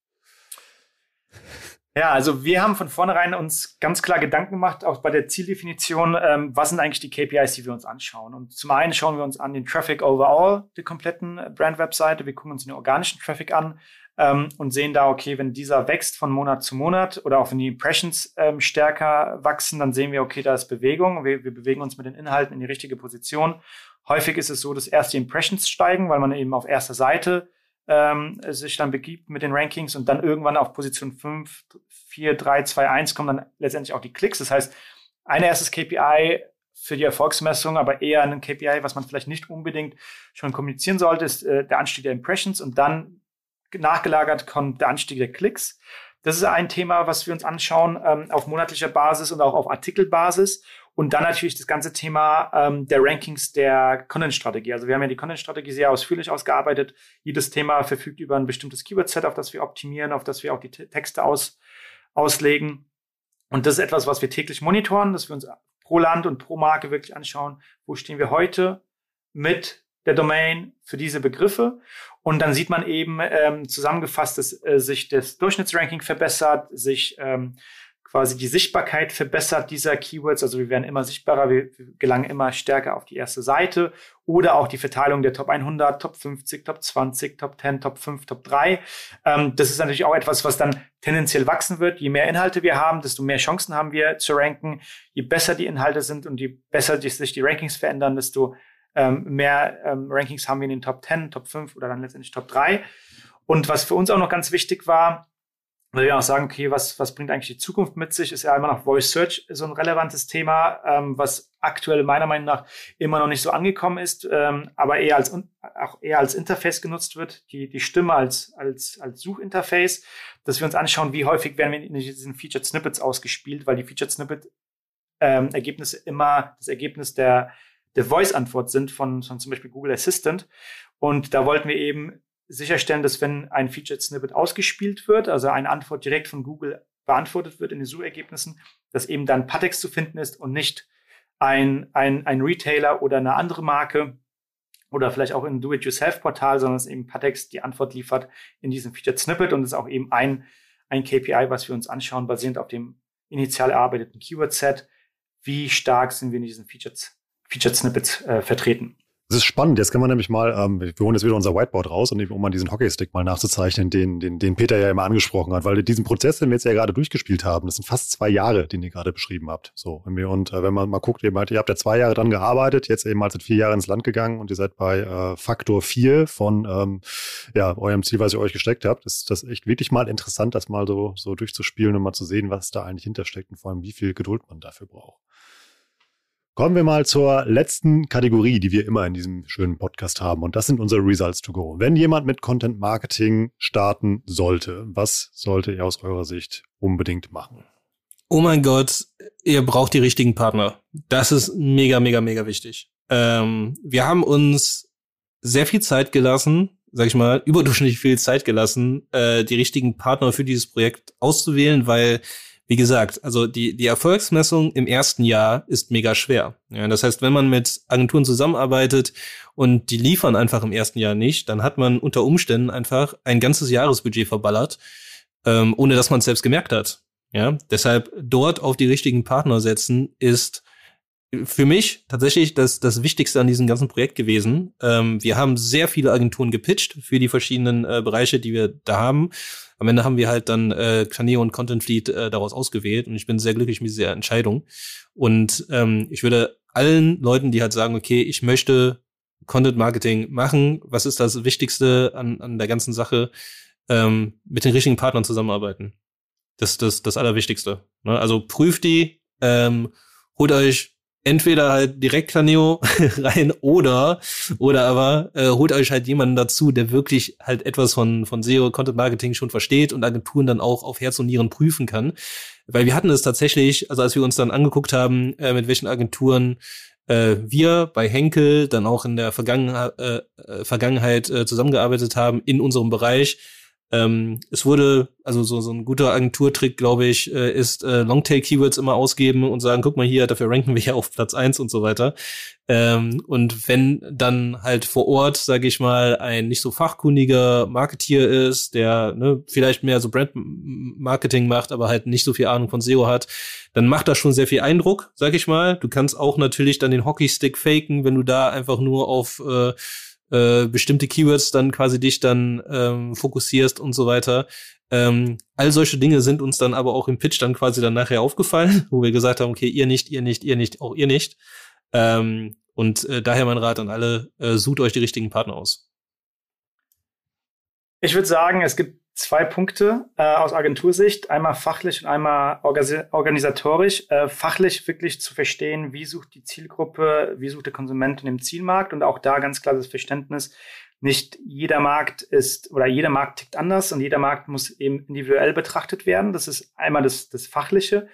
Speaker 2: Ja, also wir haben von vornherein uns ganz klar Gedanken gemacht, auch bei der Zieldefinition, ähm, was sind eigentlich die KPIs, die wir uns anschauen. Und zum einen schauen wir uns an den Traffic overall, der kompletten Brand-Webseite. Wir gucken uns den organischen Traffic an ähm, und sehen da, okay, wenn dieser wächst von Monat zu Monat oder auch wenn die Impressions ähm, stärker wachsen, dann sehen wir, okay, da ist Bewegung. Wir, wir bewegen uns mit den Inhalten in die richtige Position. Häufig ist es so, dass erst die Impressions steigen, weil man eben auf erster Seite ähm, sich dann begibt mit den Rankings und dann irgendwann auf Position 5, 4, 3, 2, 1 kommen dann letztendlich auch die Klicks. Das heißt, ein erstes KPI für die Erfolgsmessung, aber eher ein KPI, was man vielleicht nicht unbedingt schon kommunizieren sollte, ist äh, der Anstieg der Impressions und dann nachgelagert kommt der Anstieg der Klicks. Das ist ein Thema, was wir uns anschauen ähm, auf monatlicher Basis und auch auf Artikelbasis. Und dann natürlich das ganze Thema ähm, der Rankings der Content-Strategie. Also wir haben ja die Content-Strategie sehr ausführlich ausgearbeitet. Jedes Thema verfügt über ein bestimmtes Keyword-Set, auf das wir optimieren, auf das wir auch die Texte aus, auslegen. Und das ist etwas, was wir täglich monitoren, dass wir uns pro Land und pro Marke wirklich anschauen, wo stehen wir heute mit der Domain für diese Begriffe. Und dann sieht man eben ähm, zusammengefasst, dass äh, sich das Durchschnittsranking verbessert, sich ähm, quasi die Sichtbarkeit verbessert dieser Keywords. Also wir werden immer sichtbarer, wir, gelangen immer stärker auf die erste Seite oder auch die Verteilung der Top 100, Top 50, Top 20, Top 10, Top 5, Top 3. Ähm, das ist natürlich auch etwas, was dann tendenziell wachsen wird. Je mehr Inhalte wir haben, desto mehr Chancen haben wir zu ranken. Je besser die Inhalte sind und je besser sich die Rankings verändern, desto ähm, mehr ähm, Rankings haben wir in den Top 10, Top 5 oder dann letztendlich Top 3. Und was für uns auch noch ganz wichtig war, weil wir auch sagen, okay, was, was bringt eigentlich die Zukunft mit sich, ist ja immer noch Voice Search so ein relevantes Thema, ähm, was aktuell meiner Meinung nach immer noch nicht so angekommen ist, ähm, aber eher als auch eher als Interface genutzt wird, die, die Stimme als, als, als Suchinterface, dass wir uns anschauen, wie häufig werden wir in diesen Featured Snippets ausgespielt, weil die Featured Snippet ähm, Ergebnisse immer das Ergebnis der, der Voice-Antwort sind von, von zum Beispiel Google Assistant. Und da wollten wir eben sicherstellen, dass wenn ein Featured Snippet ausgespielt wird, also eine Antwort direkt von Google beantwortet wird in den Suchergebnissen, dass eben dann Patex zu finden ist und nicht ein, ein, ein Retailer oder eine andere Marke oder vielleicht auch ein Do-it-yourself-Portal, sondern dass eben Patex die Antwort liefert in diesem Featured Snippet und ist auch eben ein, ein KPI, was wir uns anschauen, basierend auf dem initial erarbeiteten Keyword-Set. Wie stark sind wir in diesen Featured, Featured Snippets äh, vertreten?
Speaker 1: Das ist spannend. Jetzt können wir nämlich mal, ähm, wir holen jetzt wieder unser Whiteboard raus, und um mal diesen Hockeystick mal nachzuzeichnen, den, den, den Peter ja immer angesprochen hat, weil diesen Prozess, den wir jetzt ja gerade durchgespielt haben, das sind fast zwei Jahre, den ihr gerade beschrieben habt. So, und, wir, und äh, wenn man mal guckt, ihr, meint, ihr habt ja zwei Jahre dran gearbeitet, jetzt eben mal seit vier Jahren ins Land gegangen und ihr seid bei äh, Faktor vier von ähm, ja, eurem Ziel, was ihr euch gesteckt habt. Ist das echt wirklich mal interessant, das mal so, so durchzuspielen und mal zu sehen, was da eigentlich hintersteckt und vor allem, wie viel Geduld man dafür braucht. Kommen wir mal zur letzten Kategorie, die wir immer in diesem schönen Podcast haben. Und das sind unsere Results to go. Wenn jemand mit Content Marketing starten sollte, was sollte er aus eurer Sicht unbedingt machen?
Speaker 3: Oh mein Gott, ihr braucht die richtigen Partner. Das ist mega, mega, mega wichtig. Ähm, wir haben uns sehr viel Zeit gelassen, sag ich mal, überdurchschnittlich viel Zeit gelassen, äh, die richtigen Partner für dieses Projekt auszuwählen, weil wie gesagt, also die, die Erfolgsmessung im ersten Jahr ist mega schwer. Ja, das heißt, wenn man mit Agenturen zusammenarbeitet und die liefern einfach im ersten Jahr nicht, dann hat man unter Umständen einfach ein ganzes Jahresbudget verballert, ähm, ohne dass man es selbst gemerkt hat. Ja, deshalb dort auf die richtigen Partner setzen ist für mich tatsächlich das, das Wichtigste an diesem ganzen Projekt gewesen. Ähm, wir haben sehr viele Agenturen gepitcht für die verschiedenen äh, Bereiche, die wir da haben. Am Ende haben wir halt dann äh, Caneo und Content Fleet äh, daraus ausgewählt und ich bin sehr glücklich mit dieser Entscheidung. Und ähm, ich würde allen Leuten, die halt sagen, okay, ich möchte Content Marketing machen, was ist das Wichtigste an, an der ganzen Sache, ähm, mit den richtigen Partnern zusammenarbeiten. Das das, das Allerwichtigste. Ne? Also prüft die, ähm, holt euch entweder halt direkt Planeo rein oder oder aber äh, holt euch halt jemanden dazu, der wirklich halt etwas von von SEO Content Marketing schon versteht und Agenturen dann auch auf Herz und Nieren prüfen kann, weil wir hatten es tatsächlich, also als wir uns dann angeguckt haben, äh, mit welchen Agenturen äh, wir bei Henkel dann auch in der Vergangenheit, äh, äh, Vergangenheit äh, zusammengearbeitet haben in unserem Bereich, ähm, es wurde, also so, so ein guter Agenturtrick, glaube ich, äh, ist äh, Longtail-Keywords immer ausgeben und sagen, guck mal hier, dafür ranken wir ja auf Platz eins und so weiter. Ähm, und wenn dann halt vor Ort, sage ich mal, ein nicht so fachkundiger Marketier ist, der ne, vielleicht mehr so Brand-Marketing macht, aber halt nicht so viel Ahnung von SEO hat, dann macht das schon sehr viel Eindruck, sag ich mal. Du kannst auch natürlich dann den Hockeystick faken, wenn du da einfach nur auf äh, äh, bestimmte Keywords dann quasi dich dann ähm, fokussierst und so weiter. Ähm, all solche Dinge sind uns dann aber auch im Pitch dann quasi dann nachher aufgefallen, wo wir gesagt haben, okay, ihr nicht, ihr nicht, ihr nicht, auch ihr nicht. Ähm, und äh, daher mein Rat an alle, äh, sucht euch die richtigen Partner aus.
Speaker 2: Ich würde sagen, es gibt zwei Punkte äh, aus Agentursicht, einmal fachlich und einmal organisatorisch. Äh, fachlich wirklich zu verstehen, wie sucht die Zielgruppe, wie sucht der Konsument in dem Zielmarkt und auch da ganz klar das Verständnis, nicht jeder Markt ist oder jeder Markt tickt anders und jeder Markt muss eben individuell betrachtet werden. Das ist einmal das, das Fachliche.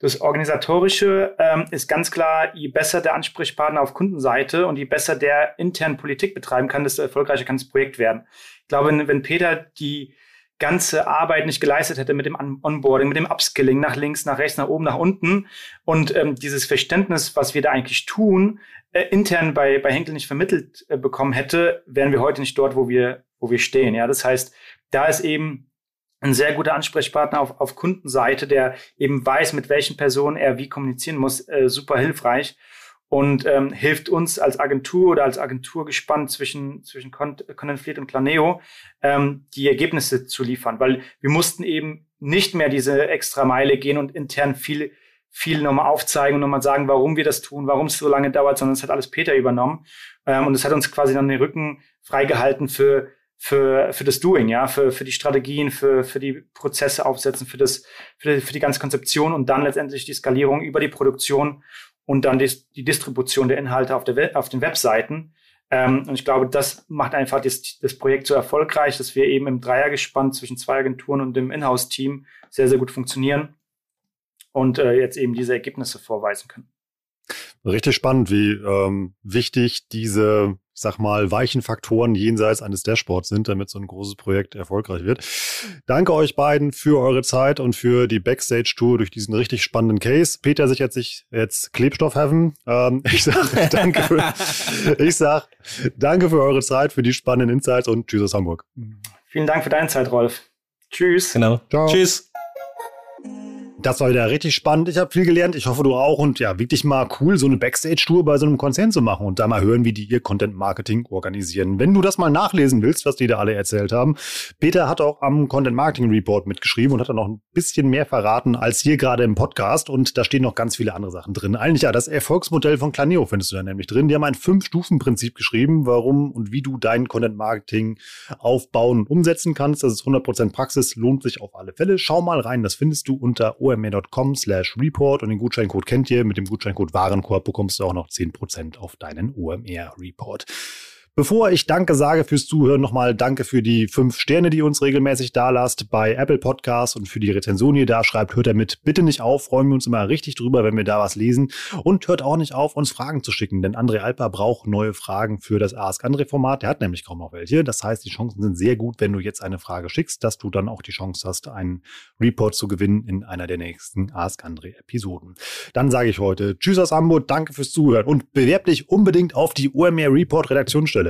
Speaker 2: Das Organisatorische ähm, ist ganz klar, je besser der Ansprechpartner auf Kundenseite und je besser der intern Politik betreiben kann, desto erfolgreicher kann das Projekt werden. Ich glaube, wenn, wenn Peter die ganze Arbeit nicht geleistet hätte mit dem Onboarding, mit dem Upskilling nach links, nach rechts, nach oben, nach unten und ähm, dieses Verständnis, was wir da eigentlich tun, äh, intern bei, bei Henkel nicht vermittelt äh, bekommen hätte, wären wir heute nicht dort, wo wir, wo wir stehen. Ja, das heißt, da ist eben ein sehr guter Ansprechpartner auf, auf Kundenseite, der eben weiß, mit welchen Personen er wie kommunizieren muss, äh, super hilfreich und ähm, hilft uns als Agentur oder als Agentur gespannt zwischen, zwischen Content und Planeo ähm, die Ergebnisse zu liefern, weil wir mussten eben nicht mehr diese extra Meile gehen und intern viel, viel nochmal aufzeigen und nochmal sagen, warum wir das tun, warum es so lange dauert, sondern es hat alles Peter übernommen. Ähm, und es hat uns quasi dann den Rücken freigehalten für für, für das Doing, ja, für, für die Strategien, für, für die Prozesse aufsetzen, für das, für die, für die ganze Konzeption und dann letztendlich die Skalierung über die Produktion und dann die, Distribution der Inhalte auf, der, auf den Webseiten. Ähm, und ich glaube, das macht einfach das, das Projekt so erfolgreich, dass wir eben im Dreiergespann zwischen zwei Agenturen und dem Inhouse-Team sehr, sehr gut funktionieren und äh, jetzt eben diese Ergebnisse vorweisen können.
Speaker 1: Richtig spannend, wie ähm, wichtig diese sag mal, weichen Faktoren jenseits eines Dashboards sind, damit so ein großes Projekt erfolgreich wird. Danke euch beiden für eure Zeit und für die Backstage-Tour durch diesen richtig spannenden Case. Peter sichert sich jetzt Klebstoff heaven. Ähm, ich sag danke für, ich sag danke für eure Zeit, für die spannenden Insights und tschüss aus Hamburg.
Speaker 2: Vielen Dank für deine Zeit, Rolf. Tschüss.
Speaker 3: Genau. Ciao. Tschüss.
Speaker 1: Das war wieder richtig spannend. Ich habe viel gelernt. Ich hoffe, du auch. Und ja, wirklich mal cool, so eine Backstage-Tour bei so einem Konzern zu machen und da mal hören, wie die ihr Content-Marketing organisieren. Wenn du das mal nachlesen willst, was die da alle erzählt haben, Peter hat auch am Content-Marketing-Report mitgeschrieben und hat dann noch ein bisschen mehr verraten als hier gerade im Podcast. Und da stehen noch ganz viele andere Sachen drin. Eigentlich ja, das Erfolgsmodell von Claneo findest du da nämlich drin. Die haben ein Fünf-Stufen-Prinzip geschrieben, warum und wie du dein Content-Marketing aufbauen und umsetzen kannst. Das ist 100% Praxis, lohnt sich auf alle Fälle. Schau mal rein, das findest du unter omr.com slash report und den Gutscheincode kennt ihr. Mit dem Gutscheincode Warenkorb bekommst du auch noch 10% auf deinen OMR-Report. Bevor ich Danke sage fürs Zuhören, nochmal Danke für die fünf Sterne, die ihr uns regelmäßig da lasst bei Apple Podcasts und für die Rezension, die ihr da schreibt. Hört damit bitte nicht auf. Freuen wir uns immer richtig drüber, wenn wir da was lesen. Und hört auch nicht auf, uns Fragen zu schicken, denn André Alper braucht neue Fragen für das Ask André Format. Der hat nämlich kaum noch welche. Das heißt, die Chancen sind sehr gut, wenn du jetzt eine Frage schickst, dass du dann auch die Chance hast, einen Report zu gewinnen in einer der nächsten Ask André Episoden. Dann sage ich heute Tschüss aus Hamburg, danke fürs Zuhören und bewerb dich unbedingt auf die OMR Report Redaktionsstelle.